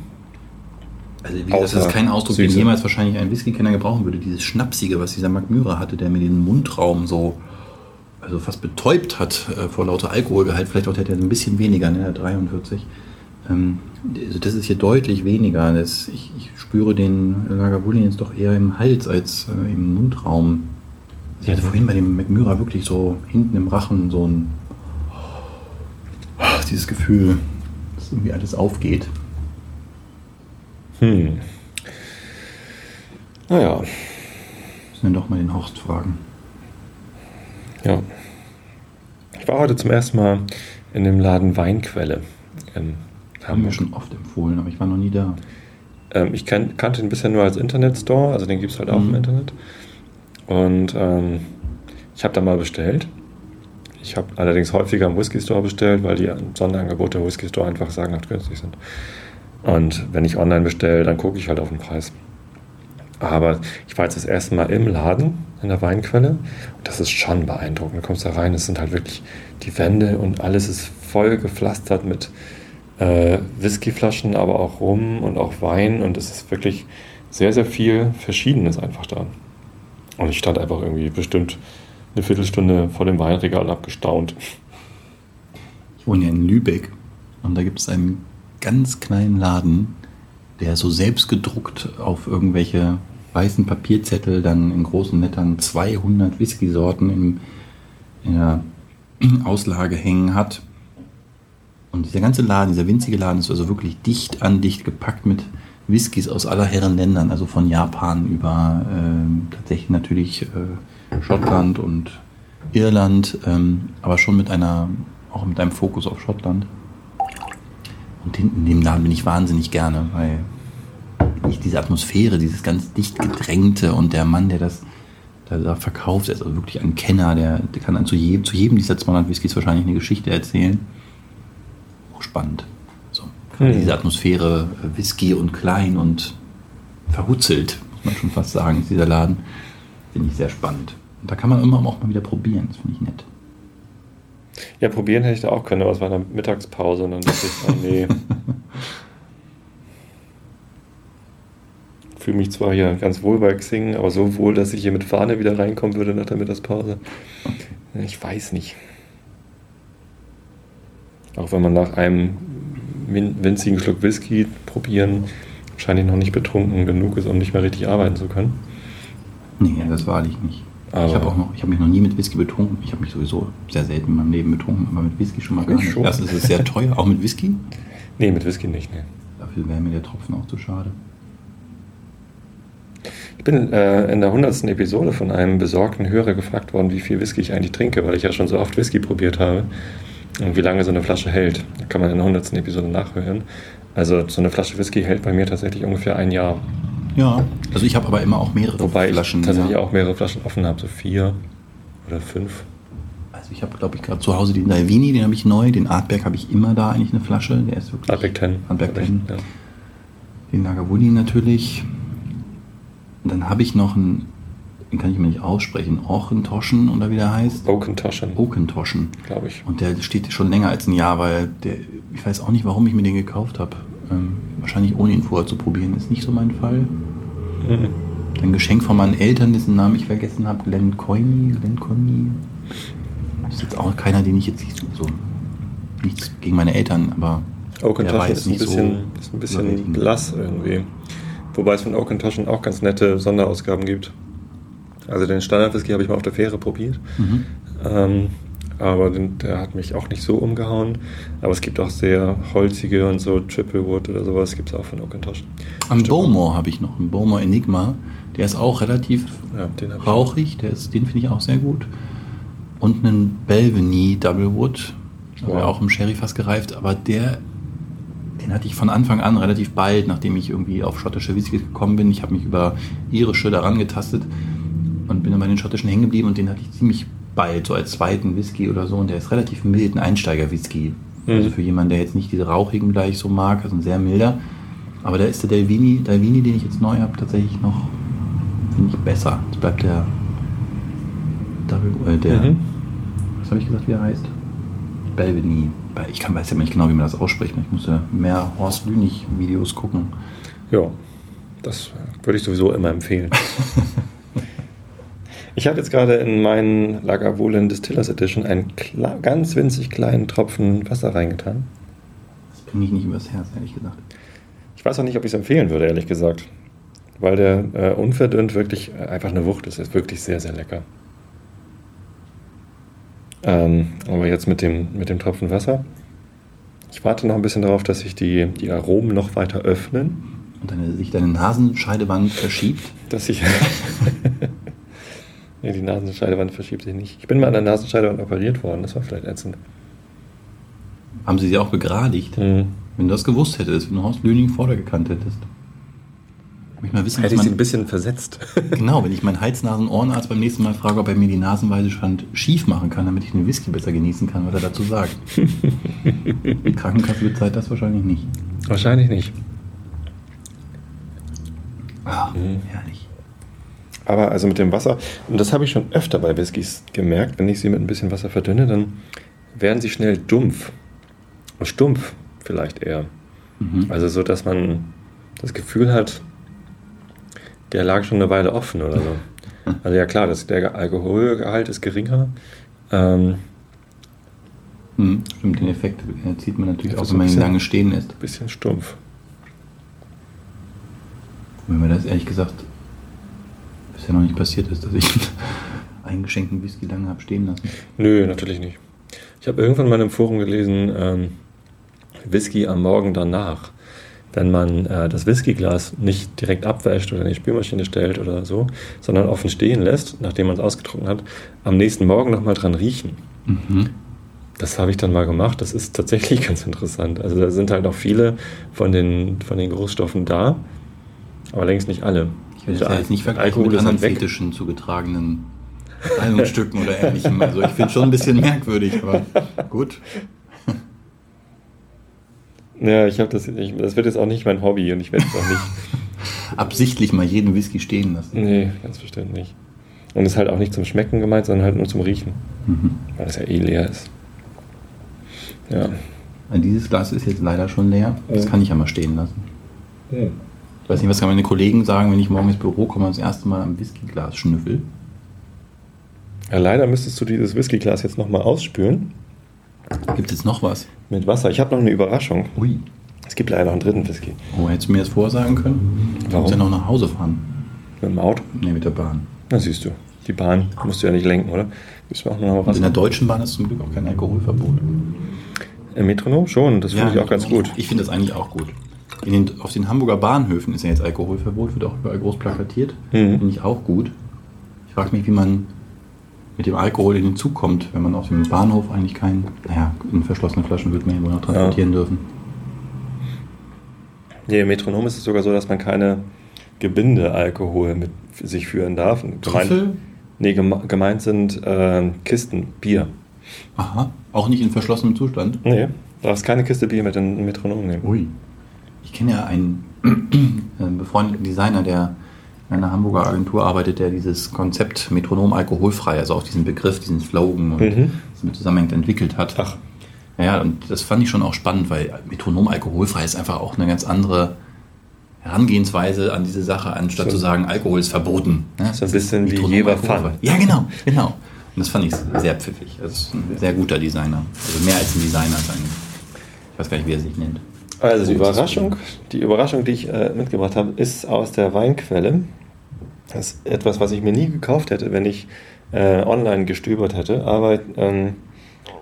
also wie gesagt, das ist kein Ausdruck, den Süße. jemals wahrscheinlich ein Whisky-Kenner gebrauchen würde. Dieses Schnapsige, was dieser Mark Myra hatte, der mir den Mundraum so also fast betäubt hat äh, vor lauter Alkoholgehalt. Vielleicht auch der hat ja ein bisschen weniger, ne, der 43. Ähm, also das ist hier deutlich weniger. Das, ich, ich spüre den Lagavulin jetzt doch eher im Hals als äh, im Mundraum. Ich hatte vorhin bei dem McMyra wirklich so hinten im Rachen so ein ah, dieses Gefühl, dass irgendwie alles aufgeht. Hm. Naja, Müssen wir doch mal den Horst fragen. Ja. Ich war heute zum ersten Mal in dem Laden Weinquelle in Haben wir schon oft empfohlen, aber ich war noch nie da. Ähm, ich kan kannte ihn bisher nur als Internetstore, also den gibt es halt auch Mhm. im Internet. Und ähm, ich habe da mal bestellt. Ich habe allerdings häufiger im Whisky Store bestellt, weil die Sonderangebote im Whisky Store einfach sagenhaft günstig sind. Und wenn ich online bestelle, dann gucke ich halt auf den Preis. Aber ich war jetzt das erste Mal im Laden in der Weinquelle und das ist schon beeindruckend. Du kommst da rein, es sind halt wirklich die Wände und alles ist voll gepflastert mit äh, Whiskyflaschen, aber auch Rum und auch Wein und es ist wirklich sehr, sehr viel Verschiedenes einfach da. Und ich stand einfach irgendwie bestimmt eine Viertelstunde vor dem Weinregal und habe gestaunt. Ich wohne ja in Lübeck und da gibt es einen ganz kleinen Laden, der so selbst gedruckt auf irgendwelche weißen Papierzettel dann in großen Lettern 200 Whisky-Sorten in, in der Auslage hängen hat. Und dieser ganze Laden, dieser winzige Laden ist also wirklich dicht an dicht gepackt mit Whiskys aus aller Herren Ländern, also von Japan über äh, tatsächlich natürlich äh, Schottland und Irland, ähm, aber schon mit einer, auch mit einem Fokus auf Schottland. Und hinten in dem Laden bin ich wahnsinnig gerne, weil ich diese Atmosphäre, dieses ganz dicht gedrängte und der Mann, der das da, da verkauft, ist also wirklich ein Kenner, der, der kann zu jedem, zu jedem dieser 200 Whiskys wahrscheinlich eine Geschichte erzählen. Auch spannend. So, mhm. Diese Atmosphäre, Whisky und klein und verhutzelt, muss man schon fast sagen, ist dieser Laden, finde ich sehr spannend. Und da kann man immer auch mal wieder probieren, das finde ich nett. Ja, probieren hätte ich da auch können, aber es war eine Mittagspause und dann dachte ich, oh nee. fühle mich zwar hier ganz wohl bei Xing, aber so wohl, dass ich hier mit Fahne wieder reinkommen würde nach der Mittagspause. Ich weiß nicht. Auch wenn man nach einem winzigen Schluck Whisky probieren wahrscheinlich noch nicht betrunken genug ist, um nicht mehr richtig arbeiten zu können. Nee, das wahrlich nicht. Aber ich habe habe mich noch nie mit Whisky betrunken. Ich habe mich sowieso sehr selten in meinem Leben betrunken, aber mit Whisky schon mal gar nicht. Schon. Erstens ist sehr teuer, auch mit Whisky? Nee, mit Whisky nicht, nee. Dafür wäre mir der Tropfen auch zu schade. Ich bin äh, in der 100. Episode von einem besorgten Hörer gefragt worden, wie viel Whisky ich eigentlich trinke, weil ich ja schon so oft Whisky probiert habe und wie lange so eine Flasche hält. Da kann man in der 100. Episode nachhören. Also so eine Flasche Whisky hält bei mir tatsächlich ungefähr ein Jahr. Ja, also ich habe aber immer auch mehrere Wobei Flaschen. Wobei ich tatsächlich ja. auch mehrere Flaschen offen habe, so vier oder fünf. Also ich habe, glaube ich, gerade zu Hause den Dalvini, den habe ich neu. Den Artberg habe ich immer da eigentlich eine Flasche. Der ist wirklich... Artberg 10. Artberg 10. Ja. Den Lagavulin natürlich. Und dann habe ich noch einen, den kann ich mir nicht aussprechen, Ochentoschen oder wie der heißt. Okentoschen. Okentoschen. Glaube ich. Und der steht schon länger als ein Jahr, weil der, ich weiß auch nicht, warum ich mir den gekauft habe. Ähm, wahrscheinlich ohne ihn vorher zu probieren, ist nicht so mein Fall. Mhm. Ein Geschenk von meinen Eltern, dessen Namen ich vergessen habe, Glenn Coyne, Glenn Coyne. Das ist jetzt auch keiner, den ich jetzt nicht so, nichts gegen meine Eltern, aber Okentoschen ist, so ist ein bisschen blass irgendwie. Wobei es von Oakentoschen auch ganz nette Sonderausgaben gibt. Also den Standard-Whisky habe ich mal auf der Fähre probiert. Mhm. Ähm, aber den, der hat mich auch nicht so umgehauen. Aber es gibt auch sehr holzige und so Triple Wood oder sowas gibt es auch von Oakentoschen. Am Bowmore habe ich noch, einen Bowmore Enigma. Der ist auch relativ ja, rauchig, der ist, den finde ich auch sehr gut. Und einen Belveny Double Wood, wow. auch im Sherry fast gereift, aber der den hatte ich von Anfang an relativ bald, nachdem ich irgendwie auf schottische Whisky gekommen bin. Ich habe mich über irische daran getastet und bin dann bei den schottischen hängen geblieben und den hatte ich ziemlich bald, so als zweiten Whisky oder so. Und der ist relativ mild, ein Einsteiger-Whisky. Mhm. Also für jemanden, der jetzt nicht diese rauchigen gleich so mag, also ein sehr milder. Aber da ist der Delvini, Delvini den ich jetzt neu habe, tatsächlich noch, finde ich, besser. Jetzt bleibt der, Double, äh, der, mhm. was habe ich gesagt, wie er heißt? Belvini ich kann, weiß ja nicht genau, wie man das ausspricht. Ich muss ja mehr Horst Lünig-Videos gucken. Ja, das würde ich sowieso immer empfehlen. ich habe jetzt gerade in meinen Lagavulin Distillers Edition einen ganz winzig kleinen Tropfen Wasser reingetan. Das bringe ich nicht übers Herz, ehrlich gesagt. Ich weiß auch nicht, ob ich es empfehlen würde, ehrlich gesagt. Weil der äh, unverdünnt wirklich äh, einfach eine Wucht ist. Er ist wirklich sehr, sehr lecker. Ähm, aber jetzt mit dem, mit dem Tropfen Wasser. Ich warte noch ein bisschen darauf, dass sich die, die Aromen noch weiter öffnen. Und deine, sich deine Nasenscheidewand verschiebt? Dass sich. nee, die Nasenscheidewand verschiebt sich nicht. Ich bin mal an der Nasenscheidewand operiert worden, das war vielleicht ätzend. Haben sie sie auch begradigt? Mhm. Wenn du das gewusst hättest, wenn du Horst Lüning vordergekannt hättest. Ich mal wissen, Hätte ich man, sie ein bisschen versetzt. genau, wenn ich meinen Hals-Nasen-Ohrenarzt beim nächsten Mal frage, ob er mir die Nasenweiseschand schief machen kann, damit ich den Whisky besser genießen kann, was er dazu sagt. die Krankenkasse bezahlt das wahrscheinlich nicht. Wahrscheinlich nicht. Ah, herrlich. Aber also mit dem Wasser, und das habe ich schon öfter bei Whiskys gemerkt, wenn ich sie mit ein bisschen Wasser verdünne, dann werden sie schnell dumpf. Stumpf vielleicht eher. Mhm. Also so, dass man das Gefühl hat, der lag schon eine Weile offen oder so. Also ja klar, das, der Alkoholgehalt ist geringer. Ähm, Hm, stimmt, den Effekt erzielt man natürlich auch, wenn man ihn lange stehen lässt. bisschen stumpf. Wenn mir das ehrlich gesagt bisher noch nicht passiert ist, dass ich einen eingeschenkten Whisky lange habe stehen lassen. Nö, natürlich nicht. Ich habe irgendwann mal im Forum gelesen, ähm, Whisky am Morgen danach. Wenn man äh, das Whiskyglas nicht direkt abwäscht oder in die Spülmaschine stellt oder so, sondern offen stehen lässt, nachdem man es ausgetrunken hat, am nächsten Morgen nochmal dran riechen. Mhm. Das habe ich dann mal gemacht. Das ist tatsächlich ganz interessant. Also da sind halt noch viele von den, von den Großstoffen da, aber längst nicht alle. Ich will das ja jetzt nicht vergleichen Alkohol mit anderen halt weg. Fetischen zugetragenen Kleidungsstücken oder ähnlichem. Also ich finde es schon ein bisschen merkwürdig, aber gut. Ja, ich habe das, ich, das wird jetzt auch nicht mein Hobby und ich werde es auch nicht. Absichtlich mal jeden Whisky stehen lassen. Nee, ganz bestimmt nicht. Und ist halt auch nicht zum Schmecken gemeint, sondern halt nur zum Riechen, Mhm. weil es ja eh leer ist. Ja. Dieses Glas ist jetzt leider schon leer. Das Ja. kann ich ja mal stehen lassen. Ich weiß nicht, was kann meine Kollegen sagen, wenn ich morgen ins Büro komme und das erste Mal am Whiskyglas schnüffel. ja. Leider müsstest du dieses Whiskyglas jetzt nochmal ausspülen Gibt es jetzt noch was? mit Wasser. Ich habe noch eine Überraschung. Ui. Es gibt leider noch einen dritten Whisky. Oh, hättest du mir das vorsagen können? Du Warum? musst ja noch nach Hause fahren. Mit dem Auto. Nee, mit der Bahn. Na siehst du. Die Bahn musst du ja nicht lenken, oder? Müssen wir auch noch was in der deutschen Bahn ist zum Glück auch kein Alkoholverbot. Im Metronom schon, das finde ich auch ganz gut. Ich finde das eigentlich auch gut. In den, auf den Hamburger Bahnhöfen ist ja jetzt Alkoholverbot, wird auch überall groß plakatiert. Mhm. Finde ich auch gut. Ich frage mich, wie man mit dem Alkohol in den Zug kommt, wenn man auf dem Bahnhof eigentlich keinen, naja, in verschlossene Flaschen wird man ja wohl noch transportieren dürfen. Nee, im Metronom ist es sogar so, dass man keine Gebinde-Alkohol mit sich führen darf. Trüffel? Nee, geme gemeint sind ähm, Kisten Bier. Aha. Auch nicht in verschlossenem Zustand. Nee, du darfst keine Kiste Bier mit in den Metronom nehmen. Ui. Ich kenne ja einen äh, befreundeten Designer, der einer Hamburger Agentur arbeitet, der dieses Konzept Metronom alkoholfrei, also auch diesen Begriff, diesen Slogan und Mhm. das mit zusammenhängt entwickelt hat. Ach. Ja, und das fand ich schon auch spannend, weil Metronom alkoholfrei ist einfach auch eine ganz andere Herangehensweise an diese Sache, anstatt So- zu sagen, Alkohol ist verboten. Ja, So ein bisschen wie Metronom Jever alkoholfrei. Fun. Ja, genau, genau. Und das fand ich sehr pfiffig. Das ist ein sehr guter Designer. Also mehr als ein Designer eigentlich. Ich weiß gar nicht, wie er sich nennt. Also die Überraschung, die Überraschung, die ich äh, mitgebracht habe, ist aus der Weinquelle. Das ist etwas, was ich mir nie gekauft hätte, wenn ich äh, online gestöbert hätte. Aber ähm,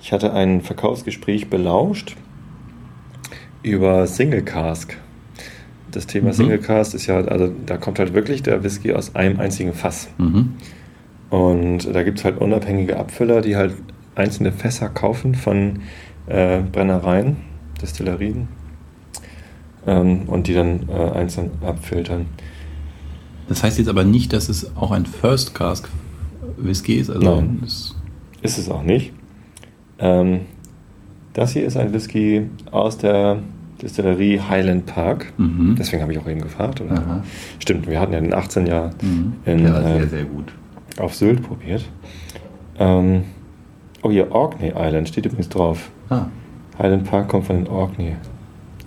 ich hatte ein Verkaufsgespräch belauscht über Single Cask. Das Thema Mhm. Single Cask ist ja, also da kommt halt wirklich der Whisky aus einem einzigen Fass. Mhm. Und da gibt es halt unabhängige Abfüller, die halt einzelne Fässer kaufen von äh, Brennereien, Destillerien ähm, und die dann äh, einzeln abfiltern. Das heißt jetzt aber nicht, dass es auch ein First Cask Whisky ist. Also Nein. das- Ist es auch nicht. Ähm, das hier ist ein Whisky aus der Distillerie Highland Park. Mhm. Deswegen habe ich auch eben gefragt. Stimmt, wir hatten ja den 18 Jahr Mhm. in, ja, sehr, äh, sehr gut. auf Sylt probiert. Ähm, oh, hier Orkney Island steht übrigens drauf. Ah, Highland Park kommt von den Orkney.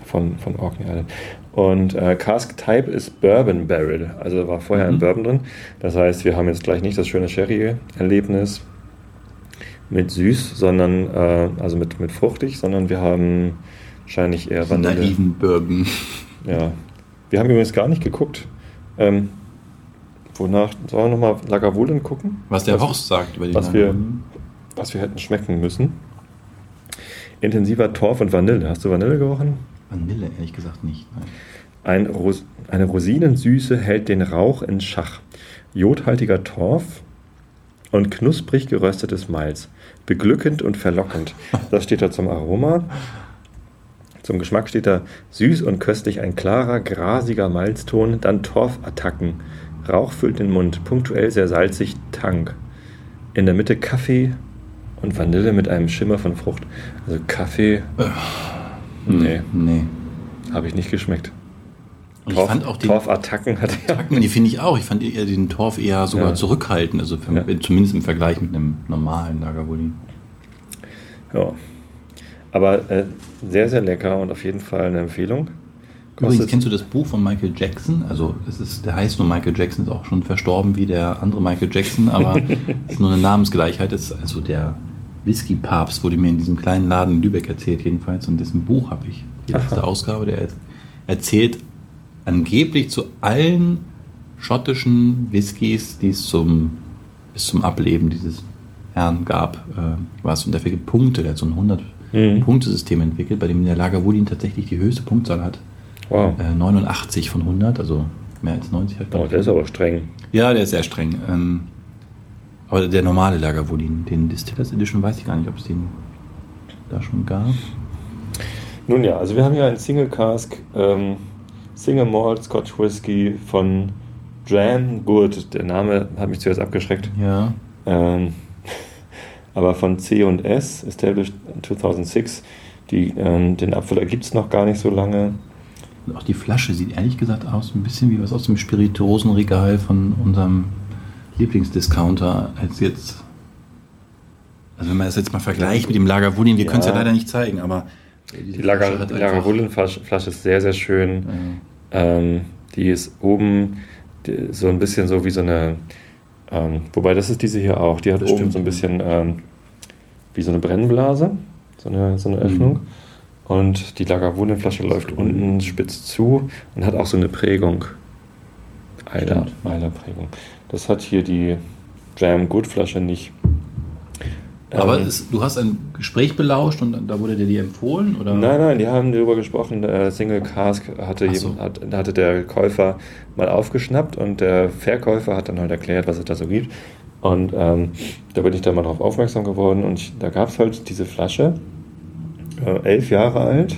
Von, von Orkney Island. Und äh, Cask Type ist Bourbon Barrel. Also da war vorher ein Mhm. Bourbon drin. Das heißt, wir haben jetzt gleich nicht das schöne Sherry-Erlebnis mit süß, sondern äh, also mit, mit fruchtig, sondern wir haben wahrscheinlich eher Vanille. naiven Bourbon. Ja. Wir haben übrigens gar nicht geguckt. Ähm, wonach sollen wir nochmal Lagavulin gucken? Was der Was- Horst sagt über die was wir- was wir hätten schmecken müssen. Intensiver Torf und Vanille. Hast du Vanille gerochen? Vanille, ehrlich gesagt nicht. Ein Ros eine Rosinensüße hält den Rauch in Schach. Jodhaltiger Torf und knusprig geröstetes Malz. Beglückend und verlockend. Das steht da zum Aroma. Zum Geschmack steht da süß und köstlich ein klarer, grasiger Malzton, dann Torfattacken. Rauch füllt den Mund, punktuell sehr salzig, Tank. In der Mitte Kaffee und Vanille mit einem Schimmer von Frucht. Also Kaffee, nee, Nee. habe ich nicht geschmeckt. Und Torf, ich fand auch die Torfattacken hat er. Attacken, die finde ich auch. Ich fand eher den Torf eher sogar Ja. zurückhaltend, also für, Ja. zumindest im Vergleich mit einem normalen Lagavulin. Ja. Aber äh, sehr, sehr lecker und auf jeden Fall eine Empfehlung. Übrigens, kennst du das Buch von Michael Jackson? Also, es ist, der heißt nur Michael Jackson, ist auch schon verstorben wie der andere Michael Jackson, aber es ist nur eine Namensgleichheit. Es Ist also der Whisky-Papst wurde mir in diesem kleinen Laden in Lübeck erzählt, jedenfalls. Und dessen Buch habe ich, die letzte Aha. Ausgabe, der erzählt angeblich zu allen schottischen Whiskys, die es zum, bis zum Ableben dieses Herrn gab, äh, was. Und der vergibt Punkte. Der hat so ein 100-Punktesystem entwickelt, bei dem der Lagavulin tatsächlich die höchste Punktzahl hat. Wow. Äh, 89 von 100, also mehr als 90 hat. Oh, der ist aber streng. Ja, der ist sehr streng. Ähm, aber der normale Lagavulin, den Distillers Edition, weiß ich gar nicht, ob es den da schon gab. Nun ja, also wir haben hier einen Single Cask ähm, Single Malt Scotch Whisky von Dram Good. Der Name hat mich zuerst abgeschreckt. Ja. Ähm, aber von C&S, established in 2006. Die, ähm, den Abfüller gibt es noch gar nicht so lange. Und auch die Flasche sieht ehrlich gesagt aus, ein bisschen wie was aus dem Spirituosenregal von unserem Lieblingsdiscounter, als jetzt. Also wenn man das jetzt mal vergleicht mit dem Lagavulin, wir können es ja Ja. leider nicht zeigen, aber Die Lager, die Lagavulin-Flasche ist sehr, sehr schön. Ja. Ähm, die ist oben die, so ein bisschen so wie so eine, ähm, wobei das ist diese hier auch, die hat Das oben stimmt. so ein bisschen ähm, wie so eine Brennblase, so eine, so eine Mhm. Öffnung. Und die Lagavulin-Flasche läuft unten spitz zu und hat auch so eine Prägung. Eiler. Eiler-Prägung. Das hat hier die Jam Good Flasche nicht. Aber Ähm, es, du hast ein Gespräch belauscht und da wurde dir die empfohlen? Oder? Nein, nein, die haben darüber gesprochen. Äh, Single Cask hatte, so. hat, hatte der Käufer mal aufgeschnappt und der Verkäufer hat dann halt erklärt, was es da so gibt. Und ähm, da bin ich dann mal drauf aufmerksam geworden und ich, da gab es halt diese Flasche, äh, elf Jahre alt.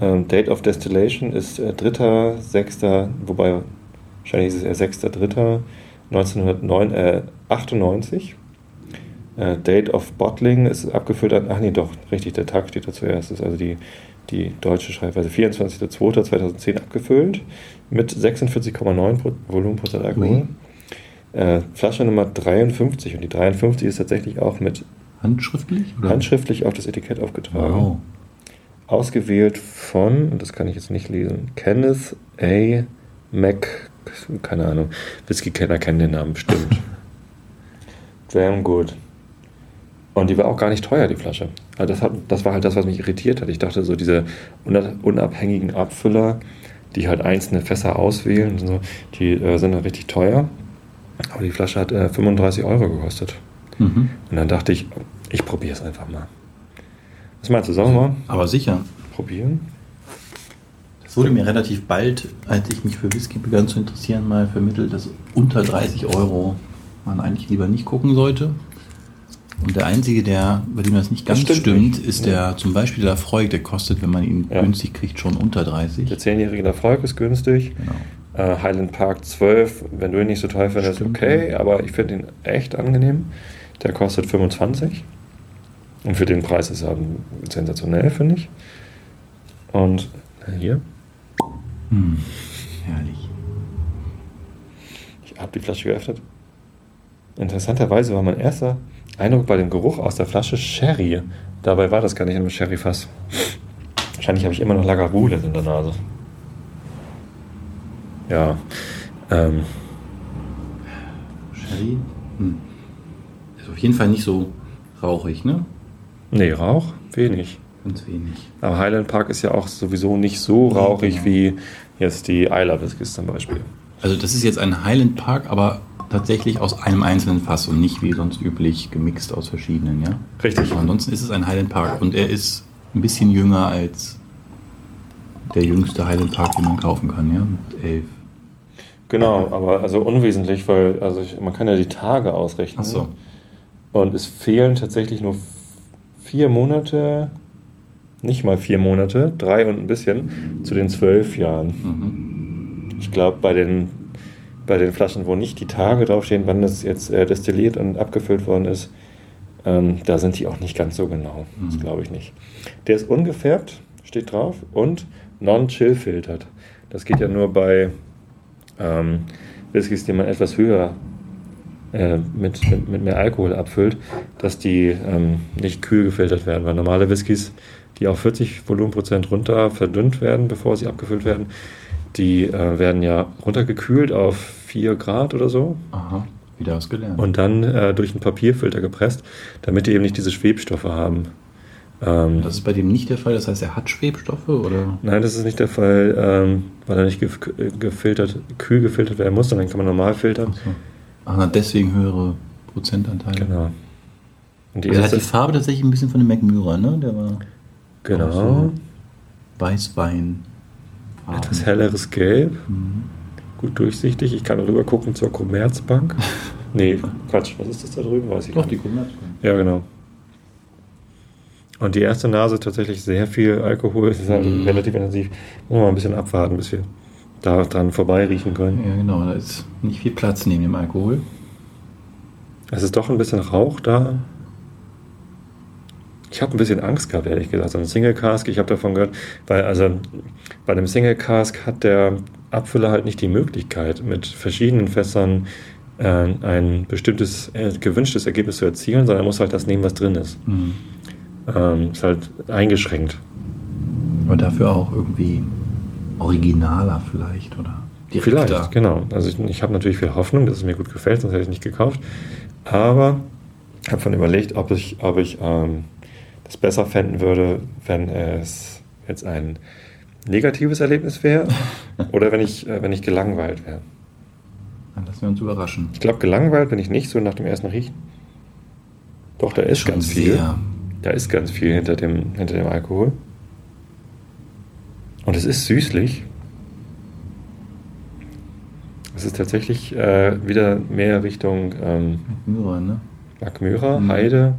Ähm, Date of Destillation ist äh, 3.6., wobei wahrscheinlich ist es eher 6.3., 1998. Äh, Date of Bottling ist abgefüllt an, ach nee, doch, richtig, der Tag steht da zuerst. Das ist also die, die deutsche Schreibweise 24.02.2010 abgefüllt mit 46,9 Pro- Volumenprozent Alkohol. Äh, Flasche Nummer 53 und die 53 ist tatsächlich auch mit Handschriftlich? Oder? handschriftlich auf das Etikett aufgetragen. Wow. Ausgewählt von, und das kann ich jetzt nicht lesen, Kenneth A. Mac, keine Ahnung, Whisky-Kenner kennen den Namen bestimmt. Damn good. Und die war auch gar nicht teuer, die Flasche. Also das, hat, das war halt das, was mich irritiert hat. Ich dachte, so diese una- unabhängigen Abfüller, die halt einzelne Fässer auswählen, und so, die äh, sind dann richtig teuer. Aber die Flasche hat äh, 35 Euro gekostet. Mhm. Und dann dachte ich, ich probiere es einfach mal. Was meinst du, sollen wir mal Aber sicher. probieren? Es wurde mir relativ bald, als ich mich für Whisky begann zu interessieren, mal vermittelt, dass unter 30 Euro man eigentlich lieber nicht gucken sollte. Und der einzige, der, bei dem das nicht Das ganz stimmt stimmt, nicht. ist Ja. der zum Beispiel der Freud, der kostet, wenn man ihn Ja. günstig kriegt, schon unter 30. Der 10-jährige Erfolg ist günstig. Genau. Äh, Highland Park 12, wenn du ihn nicht so toll findest, Stimmt, okay, ja. aber ich finde ihn echt angenehm. Der kostet 25. Und für den Preis ist er sensationell, finde ich. Und äh, hier, Hm. Herrlich. ich habe die Flasche geöffnet. Interessanterweise war mein erster Eindruck bei dem Geruch aus der Flasche Sherry. Dabei war das gar nicht in einem Sherryfass. Wahrscheinlich habe ich immer noch Lagavulin in der Nase. Ja. Ähm, Sherry? Hm. Ist auf jeden Fall nicht so rauchig, ne? nee, Rauch? Wenig. Ganz wenig. Aber Highland Park ist ja auch sowieso nicht so rauchig genau. wie jetzt die Isla Whiskys zum Beispiel. Also das ist jetzt ein Highland Park, aber tatsächlich aus einem einzelnen Fass und nicht wie sonst üblich gemixt aus verschiedenen, ja? Richtig. Aber ansonsten ist es ein Highland Park und er ist ein bisschen jünger als der jüngste Highland Park, den man kaufen kann, ja? Mit elf. Genau, aber also unwesentlich, weil also ich, man kann ja die Tage ausrechnen. Ach so. Und es fehlen tatsächlich nur vier Monate, nicht mal vier Monate, drei und ein bisschen, zu den zwölf Jahren. Mhm. Ich glaube, bei den, bei den Flaschen, wo nicht die Tage draufstehen, wann das jetzt äh, destilliert und abgefüllt worden ist, ähm, da sind die auch nicht ganz so genau. Das Mhm. glaube ich nicht. Der ist ungefärbt, steht drauf, und non-chill filtert. Das geht ja nur bei ähm, Whiskys, die man etwas höher äh, mit, mit, mit, mehr Alkohol abfüllt, dass die ähm, nicht kühl gefiltert werden. Weil normale Whiskys, die auf 40 Volumenprozent runter verdünnt werden, bevor sie abgefüllt werden, die äh, werden ja runtergekühlt auf 4 Grad oder so. Aha, wieder was gelernt. Und dann äh, durch einen Papierfilter gepresst, damit die eben nicht diese Schwebstoffe haben. Ähm, das ist bei dem nicht der Fall, das heißt, er hat Schwebstoffe oder? Nein, das ist nicht der Fall, ähm, weil er nicht gefiltert, kühl gefiltert werden muss, sondern kann man normal filtern. So. Ach, deswegen höhere Prozentanteile. Genau. Und die also hat die Farbe tatsächlich ein bisschen von dem McMurra, ne? Der war genau. So Weißwein. Etwas helleres Gelb. Mhm. Gut durchsichtig. Ich kann rüber gucken zur Commerzbank. nee, Quatsch, was ist das da drüben? Weiß ich Doch, die Commerzbank. Ja, genau. Und die erste Nase tatsächlich sehr viel Alkohol, ist halt mhm. relativ intensiv. Muss man ein bisschen abwarten, bis wir da dran vorbei riechen können. Ja, genau, da ist nicht viel Platz neben dem Alkohol. Es ist doch ein bisschen Rauch da. Ich habe ein bisschen Angst gehabt, ehrlich gesagt. So ein Single Cask, ich habe davon gehört, weil also bei einem Single Cask hat der Abfüller halt nicht die Möglichkeit, mit verschiedenen Fässern äh, ein bestimmtes äh, gewünschtes Ergebnis zu erzielen, sondern er muss halt das nehmen, was drin ist. Mhm. Ähm, ist halt eingeschränkt. Aber dafür auch irgendwie originaler vielleicht, oder? Direkter. Vielleicht, genau. Also ich, ich habe natürlich viel Hoffnung, dass es mir gut gefällt, sonst hätte ich nicht gekauft. Aber ich habe von überlegt, ob ich, ob ich ähm, das besser fänden würde, wenn es jetzt ein negatives Erlebnis wäre oder wenn ich, äh, wenn ich gelangweilt wäre. Dann lassen wir uns überraschen. Ich glaube, gelangweilt bin ich nicht so nach dem ersten Riechen. Doch, da ist Schon ganz viel. Sehr. Da ist ganz viel hinter dem, hinter dem Alkohol. Und es ist süßlich. Es ist tatsächlich äh, wieder mehr Richtung ähm, Myra, ne? Magmyra, mhm. Heide,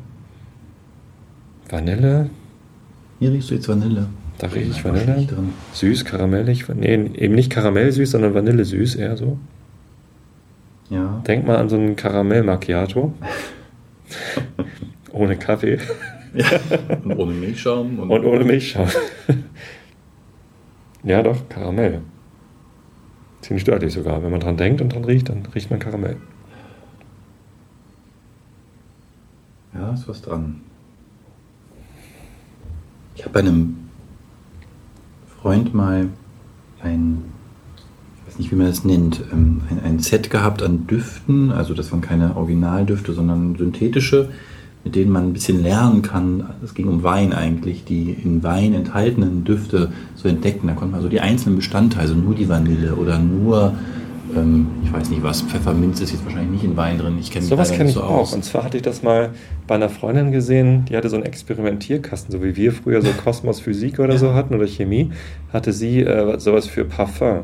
Vanille. Hier riechst du jetzt Vanille. Da rieche ich Vanille. Süß, karamellig. Nee, eben nicht karamellsüß, sondern Vanillesüß eher so. Ja. Denk mal an so einen Karamell Macchiato. ohne Kaffee. Ja. Und ohne Milchschaum. Und, und ohne Milchschaum. ja, doch, Karamell. Ziemlich deutlich sogar. Wenn man dran denkt und dran riecht, dann riecht man Karamell. Ja, ist was dran. Ich habe bei einem Freund mal ein, ich weiß nicht, wie man das nennt, ähm, ein, ein Set gehabt an Düften. Also das waren keine Originaldüfte, sondern synthetische, mit denen man ein bisschen lernen kann. Es ging um Wein eigentlich, die in Wein enthaltenen Düfte zu entdecken. Da konnte man so die einzelnen Bestandteile, also nur die Vanille oder nur ähm, ich weiß nicht was, Pfefferminz ist jetzt wahrscheinlich nicht in Wein drin. Ich kenne Sowas kenne ich so auch. Aus. Und zwar hatte ich das mal bei einer Freundin gesehen, die hatte so einen Experimentierkasten, so wie wir früher so Kosmos Physik oder ja. so hatten oder Chemie, hatte sie äh, sowas für Parfum.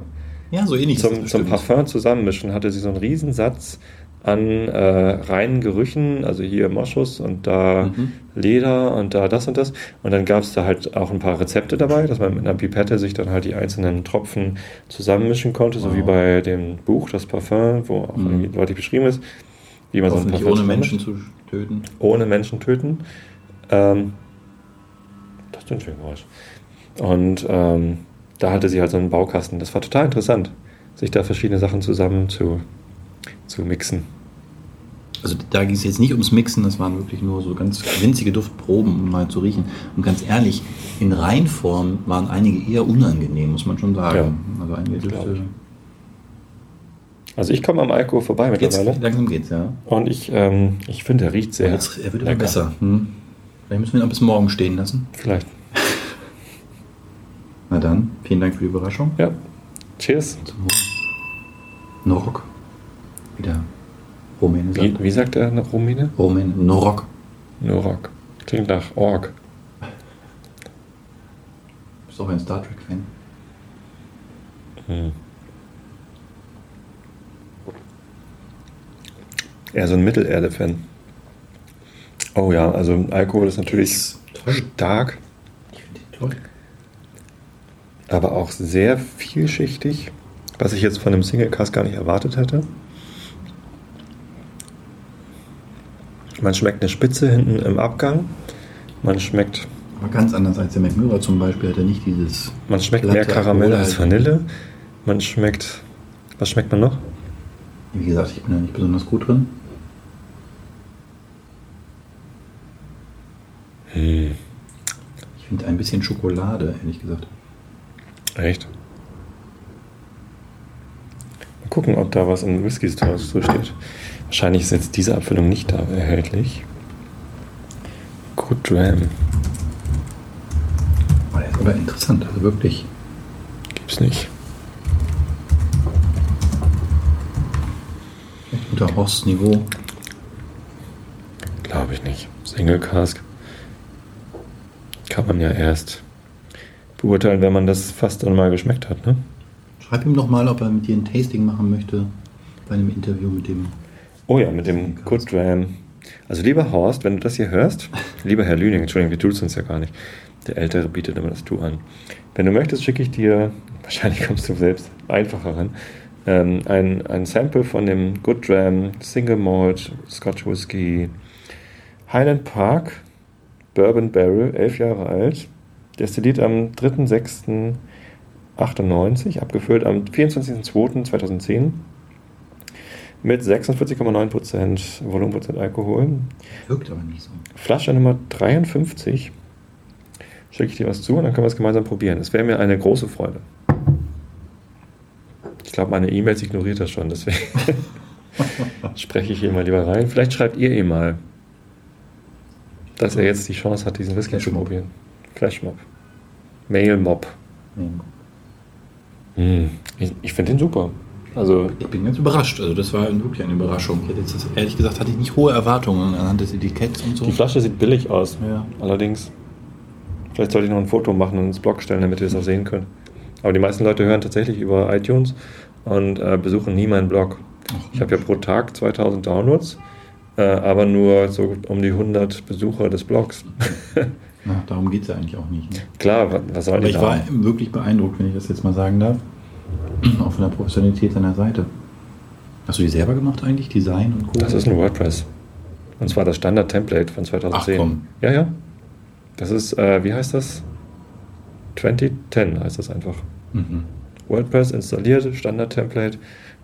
Ja, so ähnlich. Zum, zum Parfum zusammenmischen hatte sie so einen Riesensatz an äh, reinen Gerüchen, also hier Moschus und da mhm. Leder und da das und das. Und dann gab es da halt auch ein paar Rezepte dabei, dass man mit einer Pipette sich dann halt die einzelnen Tropfen zusammenmischen konnte, wow. so wie bei dem Buch, das Parfum, wo auch mhm. deutlich beschrieben ist, wie man so ein Parfum ohne Menschen zu töten. Ohne Menschen töten. Ähm, das ist ein schönes Geräusch. Und ähm, da hatte sie halt so einen Baukasten. Das war total interessant, sich da verschiedene Sachen zusammen zu, zu mixen. Also da ging es jetzt nicht ums Mixen, das waren wirklich nur so ganz winzige Duftproben, um mal zu riechen. Und ganz ehrlich, in Reinform waren einige eher unangenehm, muss man schon sagen. Ja, also einige Düfte. Also ich komme am Alkohol vorbei mittlerweile. Jetzt, langsam geht's, ja. Und ich, ähm, ich finde, er riecht sehr. Jetzt, er wird immer besser. Hm. Vielleicht müssen wir ihn noch bis morgen stehen lassen. Vielleicht. Na dann, vielen Dank für die Überraschung. Ja. Cheers. Zum. Norok. Wieder Rumäne sagt. Wie, wie sagt er nach Rumäne? Rumäne. Norok. Norok. Klingt nach Ork. Bist auch ein Star Trek-Fan? Hm. Eher so ein Mittelerde-Fan. Oh ja, also Alkohol ist natürlich ist stark. Ich finde ihn toll. Aber auch sehr vielschichtig, was ich jetzt von einem Single Cast gar nicht erwartet hätte. Man schmeckt eine Spitze hinten im Abgang. Man schmeckt. Aber ganz anders als der McMurray zum Beispiel hat er nicht dieses. Man schmeckt mehr Karamell als Vanille. Man schmeckt. Was schmeckt man noch? Wie gesagt, ich bin da nicht besonders gut drin. Hm. Ich finde ein bisschen Schokolade, ehrlich gesagt. Echt? Mal gucken, ob da was in Whisky Stores so steht. Wahrscheinlich ist jetzt diese Abfüllung nicht da erhältlich. Good Dram. Oh, der ist aber interessant, also wirklich. Gibt's nicht. Guter Horstniveau. Glaube ich nicht. Single Cask. Kann man ja erst beurteilen, wenn man das fast dann mal geschmeckt hat, ne? Schreib ihm doch mal, ob er mit dir ein Tasting machen möchte bei einem Interview mit dem. Oh ja, mit dem Good Dram. Also lieber Horst, wenn du das hier hörst, lieber Herr Lüning, Entschuldigung, wir tun es uns ja gar nicht. Der Ältere bietet immer das Du an. Wenn du möchtest, schicke ich dir, wahrscheinlich kommst du selbst einfacher ran, ähm, ein, ein Sample von dem Good Dram Single Malt Scotch Whisky Highland Park Bourbon Barrel, elf Jahre alt, destilliert am 3.6.98, abgefüllt am 24.02.2010 mit 46,9% Volumenprozent Alkohol. Wirkt aber nicht so. Flasche Nummer 53. Schicke ich dir was zu und dann können wir es gemeinsam probieren. Es wäre mir eine große Freude. Ich glaube, meine E-Mails ignoriert das schon, deswegen spreche ich hier mal lieber rein. Vielleicht schreibt ihr ihm mal, dass er jetzt die Chance hat, diesen Whisky zu probieren. Flashmob. Mail Mob. Nee. Hm. Ich, ich finde den super. Also, Ich bin ganz überrascht. Also das war wirklich eine Überraschung. Jetzt ehrlich gesagt hatte ich nicht hohe Erwartungen anhand des Etiketts und so. die Flasche sieht billig aus. Ja. Allerdings, vielleicht sollte ich noch ein Foto machen und ins Blog stellen, damit ihr das auch sehen könnt. Aber die meisten Leute hören tatsächlich über iTunes und äh, besuchen nie meinen Blog. Ich habe ja pro Tag 2000 Downloads, äh, aber nur so um die 100 Besucher des Blogs. Na, darum geht es ja eigentlich auch nicht. Ne? Klar, wa- was soll Aber ich war wirklich beeindruckt, wenn ich das jetzt mal sagen darf. Auch von der Professionalität seiner Seite. Hast du die selber gemacht eigentlich? Design und Co? Das ist ein WordPress. Und zwar das Standard-Template von 2010. Ach, komm. Ja, ja. Das ist, äh, wie heißt das? 2010 heißt das einfach. Mhm. WordPress installiert, Standard-Template.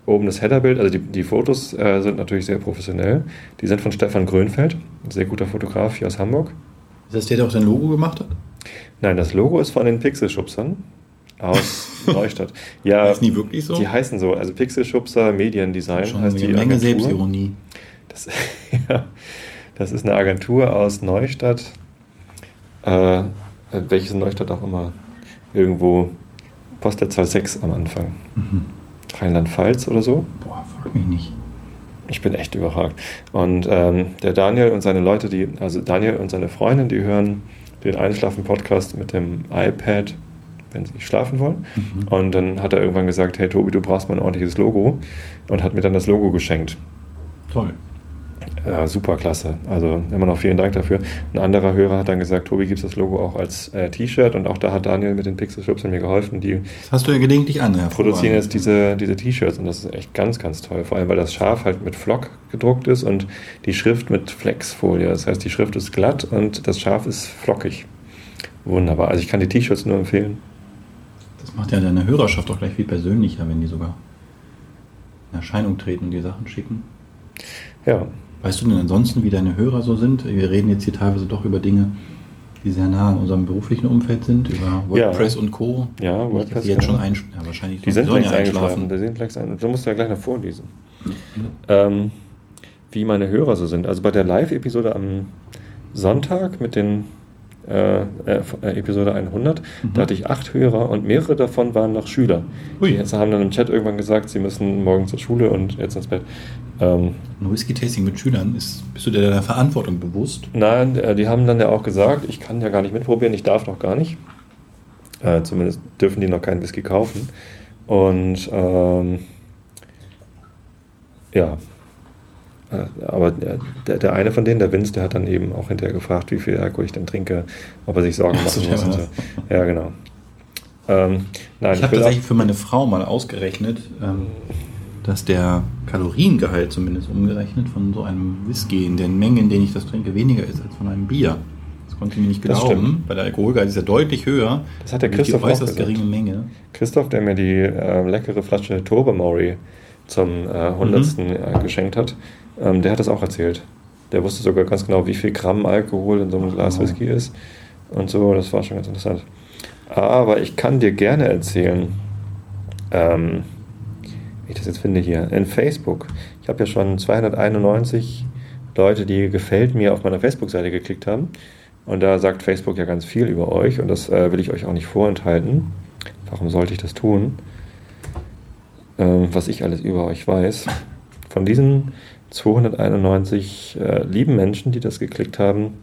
Oben das Headerbild, also die, die Fotos äh, sind natürlich sehr professionell. Die sind von Stefan Grönfeld, ein sehr guter Fotograf hier aus Hamburg. Ist das der, der auch sein Logo gemacht hat? Nein, das Logo ist von den Pixelschubsern aus Neustadt. Ja, Ist nie wirklich so? die heißen so, also Pixelschubser Mediendesign Schon heißt eine die Menge Agentur. Selbstironie. Das, ja, das ist eine Agentur aus Neustadt, äh, welches in Neustadt auch immer irgendwo Postleitzahl 6 am Anfang. Mhm. Rheinland-Pfalz oder so. Boah, frag mich nicht. Ich bin echt überragt. Und ähm, der Daniel und seine Leute, die, also Daniel und seine Freundin, die hören den Einschlafen-Podcast mit dem iPad, wenn sie schlafen wollen. Mhm. Und dann hat er irgendwann gesagt, hey Tobi, du brauchst mal ein ordentliches Logo. Und hat mir dann das Logo geschenkt. Toll. Ja, super klasse. Also immer noch vielen Dank dafür. Ein anderer Hörer hat dann gesagt, Tobi, gibt es das Logo auch als äh, T-Shirt? Und auch da hat Daniel mit den Pixel Shops mir geholfen. Die Das hast du ja gelegentlich an, Herr produzieren jetzt diese, diese T-Shirts und das ist echt ganz, ganz toll. Vor allem, weil das Schaf halt mit Flock gedruckt ist und die Schrift mit Flexfolie. Das heißt, die Schrift ist glatt und das Schaf ist flockig. Wunderbar. Also ich kann die T-Shirts nur empfehlen. Das macht ja deine Hörerschaft auch gleich viel persönlicher, wenn die sogar in Erscheinung treten und die Sachen schicken. Ja, Weißt du denn ansonsten, wie deine Hörer so sind? Wir reden jetzt hier teilweise doch über Dinge, die sehr nah an unserem beruflichen Umfeld sind, über WordPress und Co. Ja, WordPress, die jetzt ja. schon einsch ja, wahrscheinlich die sind längst eingeschlafen. Die sind längst ein, du musst ja gleich noch vorlesen. Ähm, wie meine Hörer so sind. Also bei der Live-Episode am Sonntag mit den äh, äh, Episode 100, Mhm. da hatte ich acht Hörer und mehrere davon waren noch Schüler. Ui. Die jetzt haben dann im Chat irgendwann gesagt, sie müssen morgen zur Schule und jetzt ins Bett. Ähm, Ein Whisky-Tasting mit Schülern, ist, bist du dir deiner Verantwortung bewusst? Nein, äh, die haben dann ja auch gesagt, ich kann ja gar nicht mitprobieren, ich darf noch gar nicht. Äh, zumindest dürfen die noch keinen Whisky kaufen. Und ähm, ja, Äh, aber der, der, der eine von denen, der Vince, der hat dann eben auch hinterher gefragt, wie viel Alkohol ich denn trinke, ob er sich Sorgen Ach machen muss. So. Ja, genau. Ähm, nein, Ich habe tatsächlich für meine Frau mal ausgerechnet, ähm, dass der Kaloriengehalt zumindest umgerechnet von so einem Whisky in den Mengen, in denen ich das trinke, weniger ist als von einem Bier. Das Konnte ich mir nicht glauben, weil der Alkoholgehalt ist ja deutlich höher. Das hat der Christoph die auch gesagt. geringe Menge. Christoph, der mir die äh, leckere Flasche Tobermory zum äh, 100. Mhm. äh, geschenkt hat, ähm, der hat das auch erzählt. Der wusste sogar ganz genau, wie viel Gramm Alkohol in so einem Glas wow. Whisky ist. Und so, das war schon ganz interessant. Aber ich kann dir gerne erzählen, ähm, wie ich das jetzt finde hier, in Facebook. Ich habe ja schon 291 Leute, die gefällt mir auf meiner Facebook-Seite geklickt haben. Und da sagt Facebook ja ganz viel über euch und das äh, will ich euch auch nicht vorenthalten. Warum sollte ich das tun? Ähm, was ich alles über euch weiß. Von diesen 291 äh, lieben Menschen, die das geklickt haben,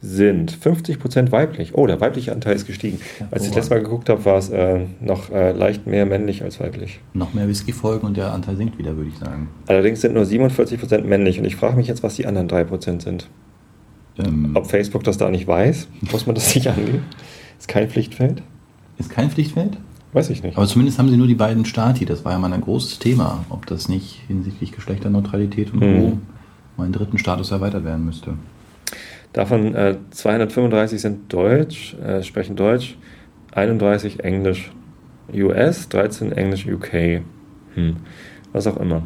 sind 50% weiblich. Oh, der weibliche Anteil ist gestiegen. Als ich das letzte Mal geguckt habe, war es äh, noch äh, leicht mehr männlich als weiblich. Noch mehr Whisky-Folgen und der Anteil sinkt wieder, würde ich sagen. Allerdings sind nur 47% männlich und ich frage mich jetzt, was die anderen 3% sind. Ähm, Ob Facebook das da nicht weiß, muss man das nicht angeben. Ist kein Pflichtfeld? ist kein Pflichtfeld? Weiß ich nicht. Aber zumindest haben sie nur die beiden Stati. Das war ja mal ein großes Thema, ob das nicht hinsichtlich Geschlechterneutralität und Mhm. Co. mal einen dritten Status erweitert werden müsste. Davon äh, 235 sind Deutsch, äh, sprechen Deutsch, 31 Englisch US, 13 Englisch UK. Hm. Was auch immer.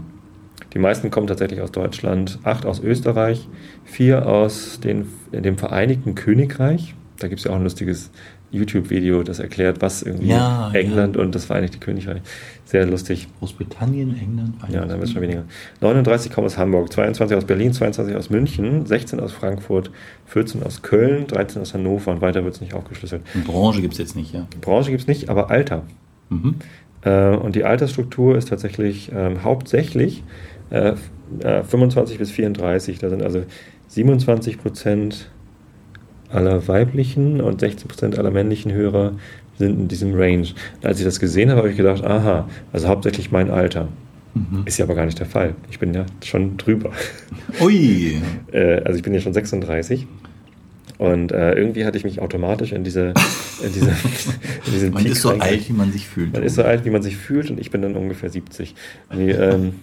Die meisten kommen tatsächlich aus Deutschland, 8 aus Österreich, 4 aus den, in dem Vereinigten Königreich. Da gibt es ja auch ein lustiges YouTube-Video, das erklärt, was irgendwie Ja, England und das Vereinigte Königreich. Sehr lustig. Großbritannien, England, Ja, dann wird es schon weniger. 39 kommen aus Hamburg, 22 aus Berlin, 22 aus München, 16 aus Frankfurt, 14 aus Köln, 13 aus Hannover und weiter wird es nicht aufgeschlüsselt. Und Branche gibt es jetzt nicht, ja. Branche gibt es nicht, aber Alter. Mhm. Äh, und die Altersstruktur ist tatsächlich ähm, hauptsächlich äh, f- äh, 25 bis 34. Da sind also 27 Prozent aller weiblichen und 16 Prozent aller männlichen Hörer sind in diesem Range. Und als ich das gesehen habe, habe ich gedacht, aha, also hauptsächlich mein Alter. Mhm. Ist ja aber gar nicht der Fall. Ich bin ja schon drüber. Ui! Äh, also ich bin ja schon 36. Und äh, irgendwie hatte ich mich automatisch in diese, in diese, in diesen Man Peak ist so alt, wie man sich fühlt. Man ist so alt, wie man sich fühlt und ich bin dann ungefähr 70. Nee, ähm,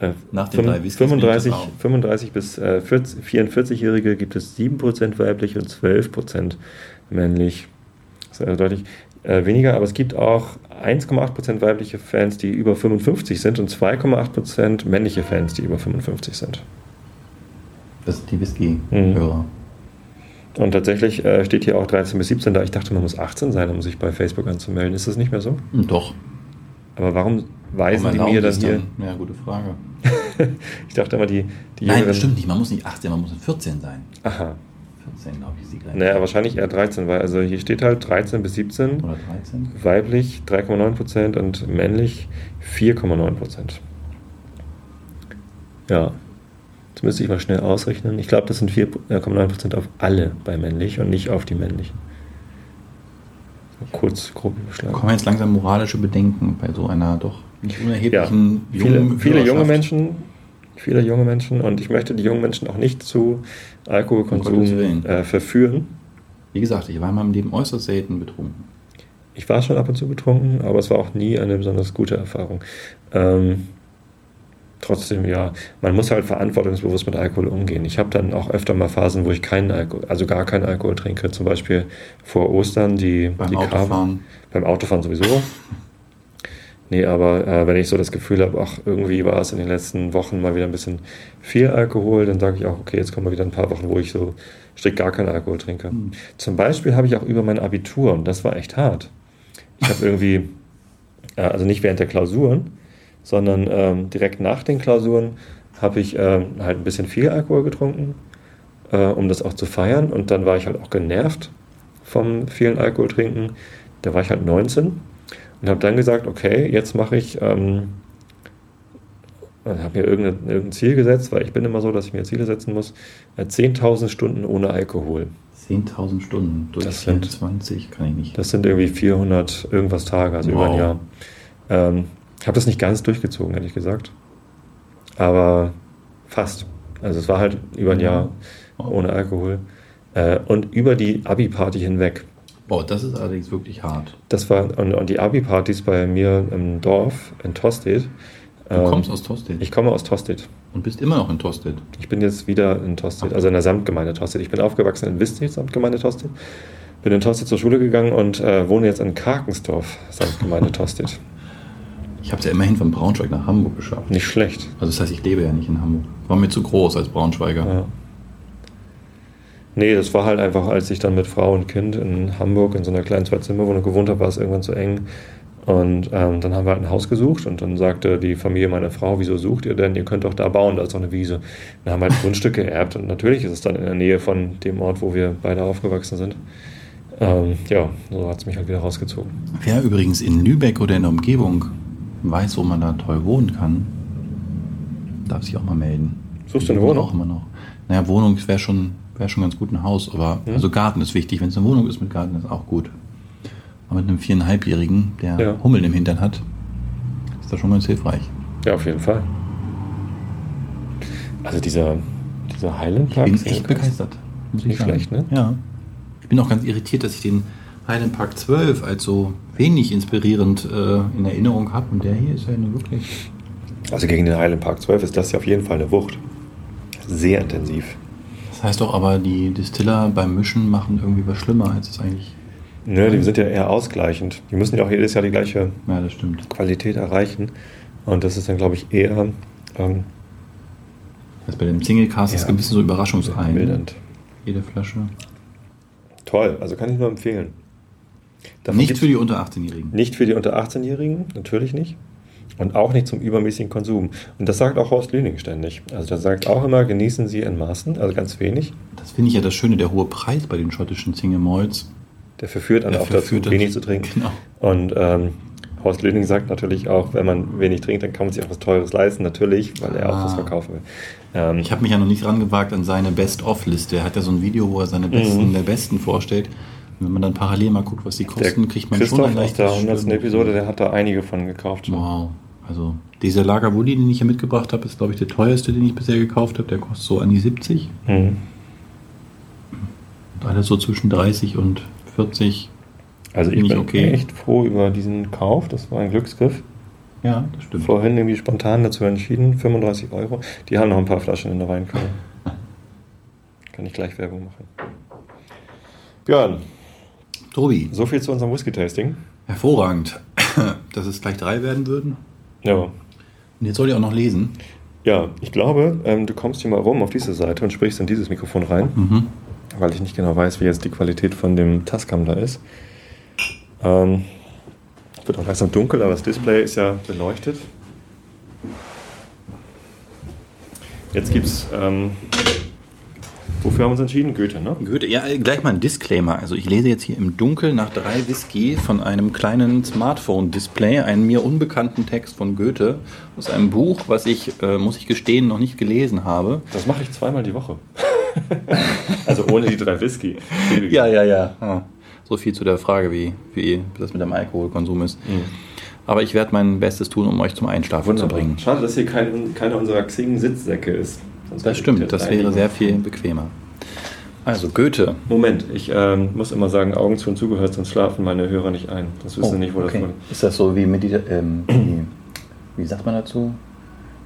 äh, Nach den drei Whiskys 35, bin ich das auch. 35 bis äh, 40 44-Jährige gibt es 7% weiblich und 12% männlich. Das ist also deutlich äh, weniger, aber es gibt auch 1,8% weibliche Fans, die über 55 sind und 2,8% männliche Fans, die über 55 sind. Das sind die Whisky-Hörer. Und tatsächlich äh, steht hier auch 13 bis 17 da. Ich dachte, man muss 18 sein, um sich bei Facebook anzumelden. Ist das nicht mehr so? Doch. Aber warum weisen Warum die mir dann es hier? Ja, gute Frage. ich dachte immer, die, die Nein, das stimmt nicht. Man muss nicht 18, man muss 14 sein. Aha. 14, glaube ich, ist die Grenze. Naja, wahrscheinlich eher 13, weil also hier steht halt 13 bis 17, Oder 13. weiblich 3,9% und männlich 4,9%. Ja, jetzt müsste ich mal schnell ausrechnen. Ich glaube, das sind 4,9% auf alle bei männlich und nicht auf die männlichen. Kurz, grob überschlagen. Kommen jetzt langsam moralische Bedenken bei so einer doch nicht Ja, unerheblichen viele, jungen viele junge Hörerschaft. Menschen, viele junge Menschen und ich möchte die jungen Menschen auch nicht zu Um Alkoholkonsum äh, verführen. Wie gesagt, ich war in meinem Leben äußerst selten betrunken. Ich war schon ab und zu betrunken, aber es war auch nie eine besonders gute Erfahrung. Ähm, trotzdem, ja, man muss halt verantwortungsbewusst mit Alkohol umgehen. Ich habe dann auch öfter mal Phasen, wo ich keinen Alkohol, also gar keinen Alkohol trinke. Zum Beispiel vor Ostern, die, Beim die Autofahren. beim Autofahren sowieso. Nee, aber äh, wenn ich so das Gefühl habe, ach, irgendwie war es in den letzten Wochen mal wieder ein bisschen viel Alkohol, dann sage ich auch, okay, jetzt kommen mal wieder ein paar Wochen, wo ich so strikt gar keinen Alkohol trinke. Hm. Zum Beispiel habe ich auch über mein Abitur, und das war echt hart. Ich habe irgendwie, äh, also nicht während der Klausuren, sondern ähm, direkt nach den Klausuren habe ich ähm, halt ein bisschen viel Alkohol getrunken, äh, um das auch zu feiern. Und dann war ich halt auch genervt vom vielen Alkohol trinken. Da war ich halt 19 und habe dann gesagt, okay, jetzt mache ich, ähm, habe mir irgendein, irgendein Ziel gesetzt, weil ich bin immer so, dass ich mir Ziele setzen muss, äh, 10.000 Stunden ohne Alkohol. 10.000 Stunden durch Das sind- 24 kann ich nicht. Das sind irgendwie 400 irgendwas Tage, also über ein Wow. Jahr. Ähm, ich habe das nicht ganz durchgezogen, ehrlich gesagt. Aber fast. Also es war halt über ein Jahr ohne Alkohol. Äh, und über die Abi-Party hinweg. Boah, das ist allerdings wirklich hart. Das war, und, und die Abi-Partys bei mir im Dorf, in Tostedt, Du ähm, kommst aus Tosted? Ich komme aus Tosted. Und bist immer noch in Tosted? Ich bin jetzt wieder in Tosted, also in der Samtgemeinde Tosted. Ich bin aufgewachsen in Wisted, Samtgemeinde Tosted. Bin in Tosted zur Schule gegangen und äh, wohne jetzt in Karkensdorf, Samtgemeinde Tosted. Ich habe es ja immerhin von Braunschweig nach Hamburg geschafft. Nicht schlecht. Also das heißt, ich lebe ja nicht in Hamburg. War mir zu groß als Braunschweiger. Ja. Nee, das war halt einfach, als ich dann mit Frau und Kind in Hamburg in so einer kleinen Zwei-Zimmer-Wohnung gewohnt habe, war es irgendwann zu eng. Und ähm, dann haben wir halt ein Haus gesucht und dann sagte die Familie meiner Frau, wieso sucht ihr denn? Ihr könnt doch da bauen, da ist doch eine Wiese. Dann haben wir halt Grundstück geerbt und natürlich ist es dann in der Nähe von dem Ort, wo wir beide aufgewachsen sind. Ähm, ja, so hat es mich halt wieder rausgezogen. Wer übrigens in Lübeck oder in der Umgebung weiß, wo man da toll wohnen kann, darf sich auch mal melden. Suchst du eine Wohnung? Auch immer noch. Naja, Wohnung wäre schon, wär schon ganz gut ein Haus, aber ja. also Garten ist wichtig. Wenn es eine Wohnung ist mit Garten, ist auch gut. Aber mit einem viereinhalbjährigen, der ja. Hummeln im Hintern hat, ist das schon ganz hilfreich. Ja, auf jeden Fall. Also dieser, dieser Highland Park. Ich bin echt begeistert. Muss ich Nicht sagen. schlecht, ne? Ja. Ich bin auch ganz irritiert, dass ich den Highland Park 12 als so wenig inspirierend äh, in Erinnerung habe. Und der hier ist ja nur wirklich. Also gegen den Highland Park 12 ist das ja auf jeden Fall eine Wucht. Sehr intensiv. Das heißt doch aber, die Distiller beim Mischen machen irgendwie was schlimmer, als es eigentlich. Nö, die sind ja eher ausgleichend. Die müssen ja auch jedes Jahr die gleiche ja, Qualität erreichen. Und das ist dann, glaube ich, eher. Ähm, das bei dem Single Cast ja, ist ein bisschen so überraschungsein. Bildend. Jede Flasche. Toll, also kann ich nur empfehlen. Davon nicht für die unter 18-Jährigen. Nicht für die unter 18-Jährigen, natürlich nicht. Und auch nicht zum übermäßigen Konsum. Und das sagt auch Horst Lüning ständig. Also der sagt auch immer, genießen Sie in Maßen, also ganz wenig. Das finde ich ja das Schöne, der hohe Preis bei den schottischen Single Malls. Der verführt einen auch dazu, wenig zu trinken. Genau. Und ähm, Horst Lüning sagt natürlich auch, wenn man wenig trinkt, dann kann man sich auch was Teures leisten, natürlich, weil er ah. auch was verkaufen will. Ähm, ich habe mich ja noch nicht rangewagt an seine Best-of-Liste. Er hat ja so ein Video, wo er seine Besten mhm. der Besten vorstellt. Wenn man dann parallel mal guckt, was die kosten, der kriegt man Christoph schon ein aus der 100. Episode, der hat da einige von gekauft. Schon. Wow. Also dieser Lagerwulli, den ich hier mitgebracht habe, ist glaube ich der teuerste, den ich bisher gekauft habe. Der kostet so an die 70. Mhm. Und alles so zwischen 30 und 40. Also ich bin okay. echt froh über diesen Kauf. Das war ein Glücksgriff. Ja, das stimmt. Vorhin irgendwie spontan dazu entschieden, 35 Euro. Die haben noch ein paar Flaschen in der Weinkammer. Kann ich gleich Werbung machen. Björn. Tobi. So viel zu unserem Whisky-Tasting. Hervorragend. Dass es gleich drei werden würden. Ja. Und jetzt soll ich auch noch lesen. Ja, ich glaube, ähm, du kommst hier mal rum auf diese Seite und sprichst in dieses Mikrofon rein, mhm. weil ich nicht genau weiß, wie jetzt die Qualität von dem Tascam da ist. Ähm, wird auch langsam dunkel, aber das Display ist ja beleuchtet. Jetzt gibt es ähm, Wofür haben wir uns entschieden? Goethe, ne? Goethe, ja, gleich mal ein Disclaimer. Also ich lese jetzt hier im Dunkeln nach drei Whisky von einem kleinen Smartphone-Display einen mir unbekannten Text von Goethe aus einem Buch, was ich, äh, muss ich gestehen, noch nicht gelesen habe. Das mache ich zweimal die Woche. also ohne die drei Whisky. ja, ja, ja. Ah, so viel zu der Frage, wie, wie das mit dem Alkoholkonsum ist. Mhm. Aber ich werde mein Bestes tun, um euch zum Einschlafen Wunderbar. zu bringen. Schade, dass hier kein, keiner unserer Xing-Sitzsäcke ist. Sonst das stimmt, das wäre sehr viel bequemer. Also Goethe. Moment, ich ähm, muss immer sagen, Augen zu und zugehört, sonst schlafen meine Hörer nicht ein. Das wissen oh, nicht, wo okay. das wurde. Ist das so wie Medita ähm, wie, wie sagt man dazu?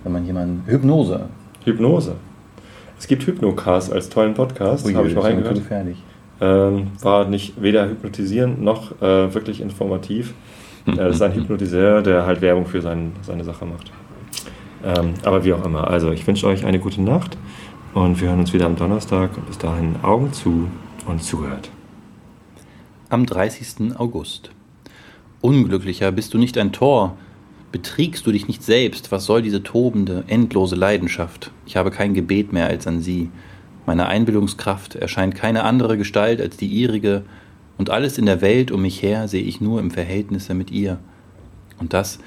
Wenn man jemanden. Hypnose. Hypnose. Es gibt Hypnocast als tollen Podcast, habe ich mal reingehört. Ähm, war nicht weder hypnotisierend noch äh, wirklich informativ. Äh, das ist ein Hypnotiseur, der halt Werbung für sein, seine Sache macht. Ähm, aber wie auch immer. Also ich wünsche euch eine gute Nacht und wir hören uns wieder am Donnerstag. Bis dahin Augen zu und zugehört. Am 30. August. Unglücklicher bist du nicht ein Tor. Betriegst du dich nicht selbst? Was soll diese tobende, endlose Leidenschaft? Ich habe kein Gebet mehr als an sie. Meine Einbildungskraft erscheint keine andere Gestalt als die ihrige, und alles in der Welt um mich her sehe ich nur im Verhältnisse mit ihr. Und das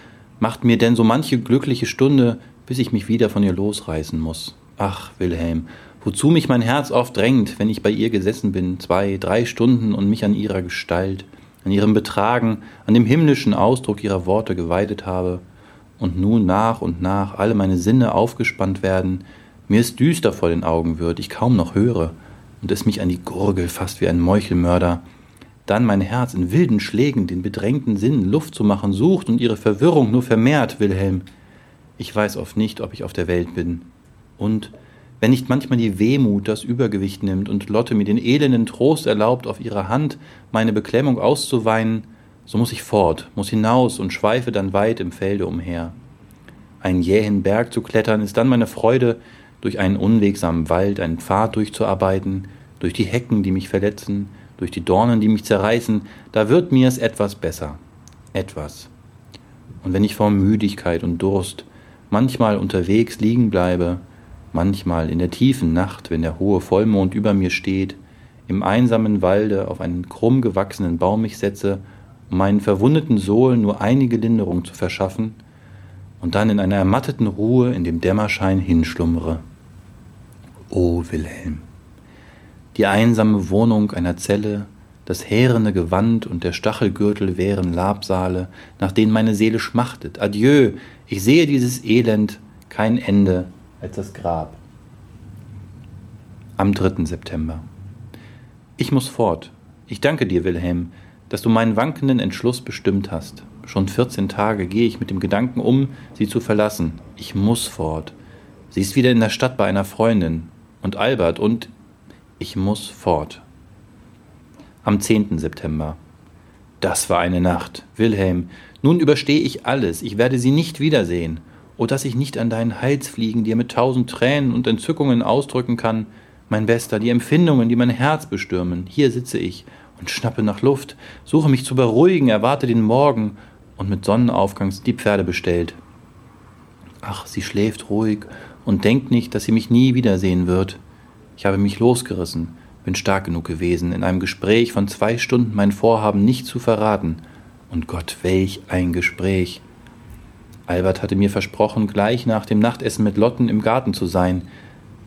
macht mir denn so manche glückliche Stunde, bis ich mich wieder von ihr losreißen muss. Ach, Wilhelm, wozu mich mein Herz oft drängt, wenn ich bei ihr gesessen bin, zwei, drei Stunden und mich an ihrer Gestalt, an ihrem Betragen, an dem himmlischen Ausdruck ihrer Worte geweidet habe, und nun nach und nach alle meine Sinne aufgespannt werden, mir es düster vor den Augen wird, ich kaum noch höre, und es mich an die Gurgel fasst wie ein Meuchelmörder, dann mein Herz in wilden Schlägen den bedrängten Sinnen Luft zu machen sucht und ihre Verwirrung nur vermehrt, Wilhelm. Ich weiß oft nicht, ob ich auf der Welt bin. Und wenn nicht manchmal die Wehmut das Übergewicht nimmt und Lotte mir den elenden Trost erlaubt, auf ihrer Hand meine Beklemmung auszuweinen, so muss ich fort, muss hinaus und schweife dann weit im Felde umher. Einen jähen Berg zu klettern ist dann meine Freude, durch einen unwegsamen Wald einen Pfad durchzuarbeiten, durch die Hecken, die mich verletzen, durch die Dornen, die mich zerreißen, da wird mir es etwas besser. Etwas. Und wenn ich vor Müdigkeit und Durst manchmal unterwegs liegen bleibe, manchmal in der tiefen Nacht, wenn der hohe Vollmond über mir steht, im einsamen Walde auf einen krumm gewachsenen Baum mich setze, um meinen verwundeten Sohlen nur einige Linderung zu verschaffen, und dann in einer ermatteten Ruhe in dem Dämmerschein hinschlummere. O Wilhelm! Die einsame Wohnung einer Zelle, das härene Gewand und der Stachelgürtel wären Labsale, nach denen meine Seele schmachtet. Adieu, ich sehe dieses Elend, kein Ende, als das Grab. Am 3. September. Ich muss fort. Ich danke dir, Wilhelm, dass du meinen wankenden Entschluss bestimmt hast. Schon 14 Tage gehe ich mit dem Gedanken um, sie zu verlassen. Ich muss fort. Sie ist wieder in der Stadt bei einer Freundin. Und Albert und ich muss fort. Am 10. September. Das war eine Nacht. Wilhelm, nun überstehe ich alles. Ich werde sie nicht wiedersehen. O dass ich nicht an deinen Hals fliegen, dir mit tausend Tränen und Entzückungen ausdrücken kann, mein Bester, die Empfindungen, die mein Herz bestürmen. Hier sitze ich und schnappe nach Luft, suche mich zu beruhigen, erwarte den Morgen und mit Sonnenaufgangs die Pferde bestellt. Ach, sie schläft ruhig und denkt nicht, dass sie mich nie wiedersehen wird. Ich habe mich losgerissen, bin stark genug gewesen, in einem Gespräch von zwei Stunden mein Vorhaben nicht zu verraten. Und Gott, welch ein Gespräch! Albert hatte mir versprochen, gleich nach dem Nachtessen mit Lotten im Garten zu sein.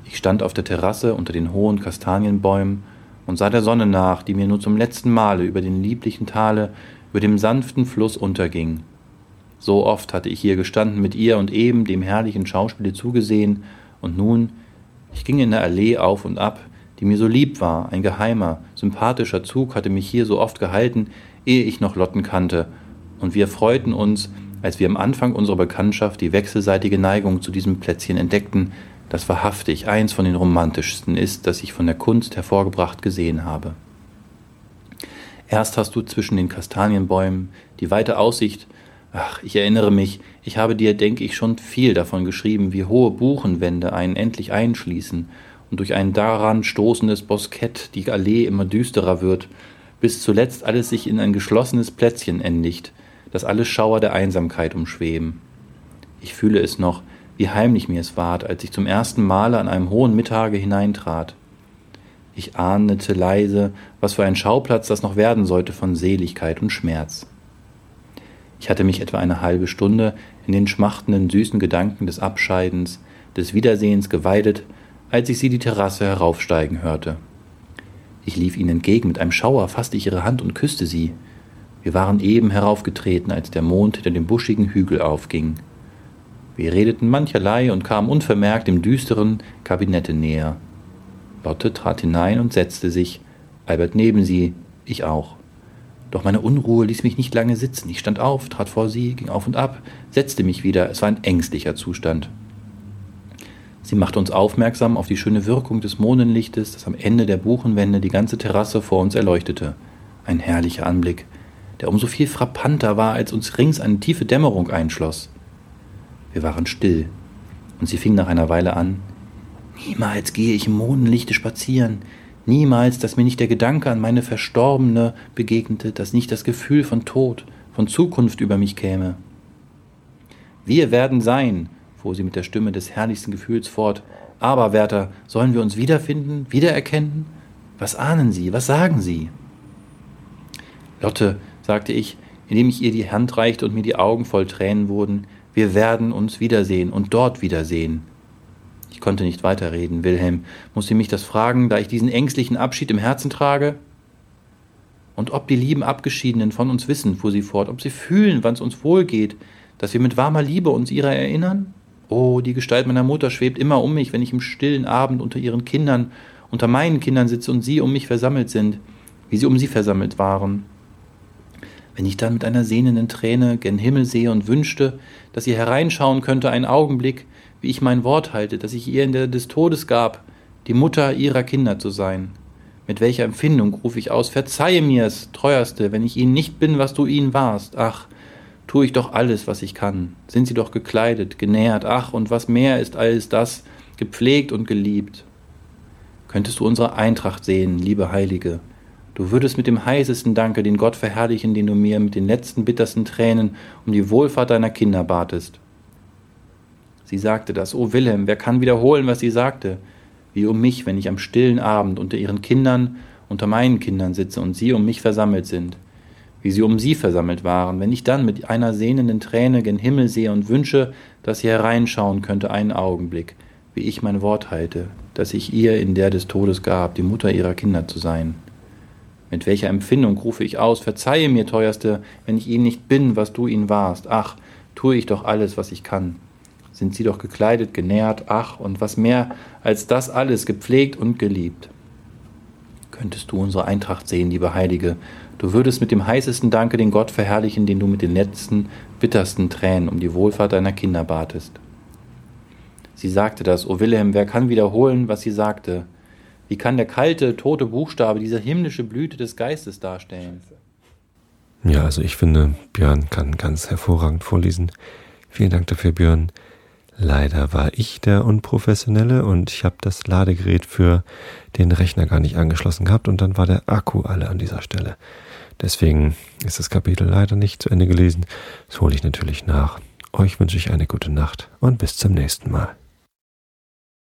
Ich stand auf der Terrasse unter den hohen Kastanienbäumen und sah der Sonne nach, die mir nur zum letzten Male über den lieblichen Tale, über dem sanften Fluss unterging. So oft hatte ich hier gestanden mit ihr und eben dem herrlichen Schauspiele zugesehen, und nun, ich ging in der Allee auf und ab, die mir so lieb war, ein geheimer, sympathischer Zug hatte mich hier so oft gehalten, ehe ich noch Lotten kannte, und wir freuten uns, als wir am Anfang unserer Bekanntschaft die wechselseitige Neigung zu diesem Plätzchen entdeckten, das wahrhaftig eins von den romantischsten ist, das ich von der Kunst hervorgebracht gesehen habe. Erst hast du zwischen den Kastanienbäumen die weite Aussicht, ach, ich erinnere mich, ich habe dir, denke ich, schon viel davon geschrieben, wie hohe Buchenwände einen endlich einschließen und durch ein daran stoßendes Boskett die Allee immer düsterer wird, bis zuletzt alles sich in ein geschlossenes Plätzchen endigt, dass alle Schauer der Einsamkeit umschweben. Ich fühle es noch, wie heimlich mir es ward, als ich zum ersten Male an einem hohen Mittage hineintrat. Ich ahnete leise, was für ein Schauplatz das noch werden sollte von Seligkeit und Schmerz. Ich hatte mich etwa eine halbe Stunde in den schmachtenden süßen Gedanken des Abscheidens, des Wiedersehens geweidet, als ich sie die Terrasse heraufsteigen hörte. Ich lief ihnen entgegen, mit einem Schauer fasste ich ihre Hand und küsste sie. Wir waren eben heraufgetreten, als der Mond hinter dem buschigen Hügel aufging. Wir redeten mancherlei und kamen unvermerkt dem düsteren Kabinette näher. Lotte trat hinein und setzte sich, Albert neben sie, ich auch. Doch meine Unruhe ließ mich nicht lange sitzen. Ich stand auf, trat vor sie, ging auf und ab, setzte mich wieder. Es war ein ängstlicher Zustand. Sie machte uns aufmerksam auf die schöne Wirkung des Mondenlichtes, das am Ende der Buchenwände die ganze Terrasse vor uns erleuchtete. Ein herrlicher Anblick der umso viel frappanter war, als uns rings eine tiefe Dämmerung einschloss. Wir waren still, und sie fing nach einer Weile an Niemals gehe ich im Mondenlichte spazieren, niemals, dass mir nicht der Gedanke an meine Verstorbene begegnete, dass nicht das Gefühl von Tod, von Zukunft über mich käme. Wir werden sein, fuhr sie mit der Stimme des herrlichsten Gefühls fort, aber, Wärter, sollen wir uns wiederfinden, wiedererkennen? Was ahnen Sie, was sagen Sie? Lotte, sagte ich, indem ich ihr die Hand reichte und mir die Augen voll Tränen wurden, wir werden uns wiedersehen und dort wiedersehen. Ich konnte nicht weiterreden. Wilhelm, muss sie mich das fragen, da ich diesen ängstlichen Abschied im Herzen trage? Und ob die lieben Abgeschiedenen von uns wissen, fuhr sie fort, ob sie fühlen, wann es uns wohlgeht, dass wir mit warmer Liebe uns ihrer erinnern? Oh, die Gestalt meiner Mutter schwebt immer um mich, wenn ich im stillen Abend unter ihren Kindern, unter meinen Kindern sitze und sie um mich versammelt sind, wie sie um sie versammelt waren. Wenn ich dann mit einer sehnenden Träne gen Himmel sehe und wünschte, dass sie hereinschauen könnte einen Augenblick, wie ich mein Wort halte, das ich ihr in der des Todes gab, die Mutter ihrer Kinder zu sein. Mit welcher Empfindung rufe ich aus, verzeihe mir's, treuerste, wenn ich ihnen nicht bin, was du ihnen warst. Ach, tue ich doch alles, was ich kann. Sind sie doch gekleidet, genährt, ach, und was mehr ist alles das, gepflegt und geliebt. Könntest du unsere Eintracht sehen, liebe Heilige, du würdest mit dem heißesten Danke den Gott verherrlichen, den du mir mit den letzten bittersten Tränen um die Wohlfahrt deiner Kinder batest. Sie sagte das, o Wilhelm, wer kann wiederholen, was sie sagte? Wie um mich, wenn ich am stillen Abend unter ihren Kindern, unter meinen Kindern sitze und sie um mich versammelt sind wie sie um sie versammelt waren, wenn ich dann mit einer sehnenden Träne gen Himmel sehe und wünsche, dass sie hereinschauen könnte einen Augenblick, wie ich mein Wort halte, das ich ihr in der des Todes gab, die Mutter ihrer Kinder zu sein. Mit welcher Empfindung rufe ich aus, verzeihe mir, teuerste, wenn ich ihnen nicht bin, was du ihnen warst. Ach, tue ich doch alles, was ich kann. Sind sie doch gekleidet, genährt, ach, und was mehr als das alles, gepflegt und geliebt. Könntest du unsere Eintracht sehen, liebe Heilige, Du würdest mit dem heißesten Danke den Gott verherrlichen, den du mit den letzten, bittersten Tränen um die Wohlfahrt deiner Kinder batest. Sie sagte das, O Wilhelm, wer kann wiederholen, was sie sagte? Wie kann der kalte, tote Buchstabe diese himmlische Blüte des Geistes darstellen? Ja, also ich finde, Björn kann ganz hervorragend vorlesen. Vielen Dank dafür, Björn. Leider war ich der Unprofessionelle und ich habe das Ladegerät für den Rechner gar nicht angeschlossen gehabt und dann war der Akku alle an dieser Stelle. Deswegen ist das Kapitel leider nicht zu Ende gelesen. Das hole ich natürlich nach. Euch wünsche ich eine gute Nacht und bis zum nächsten Mal.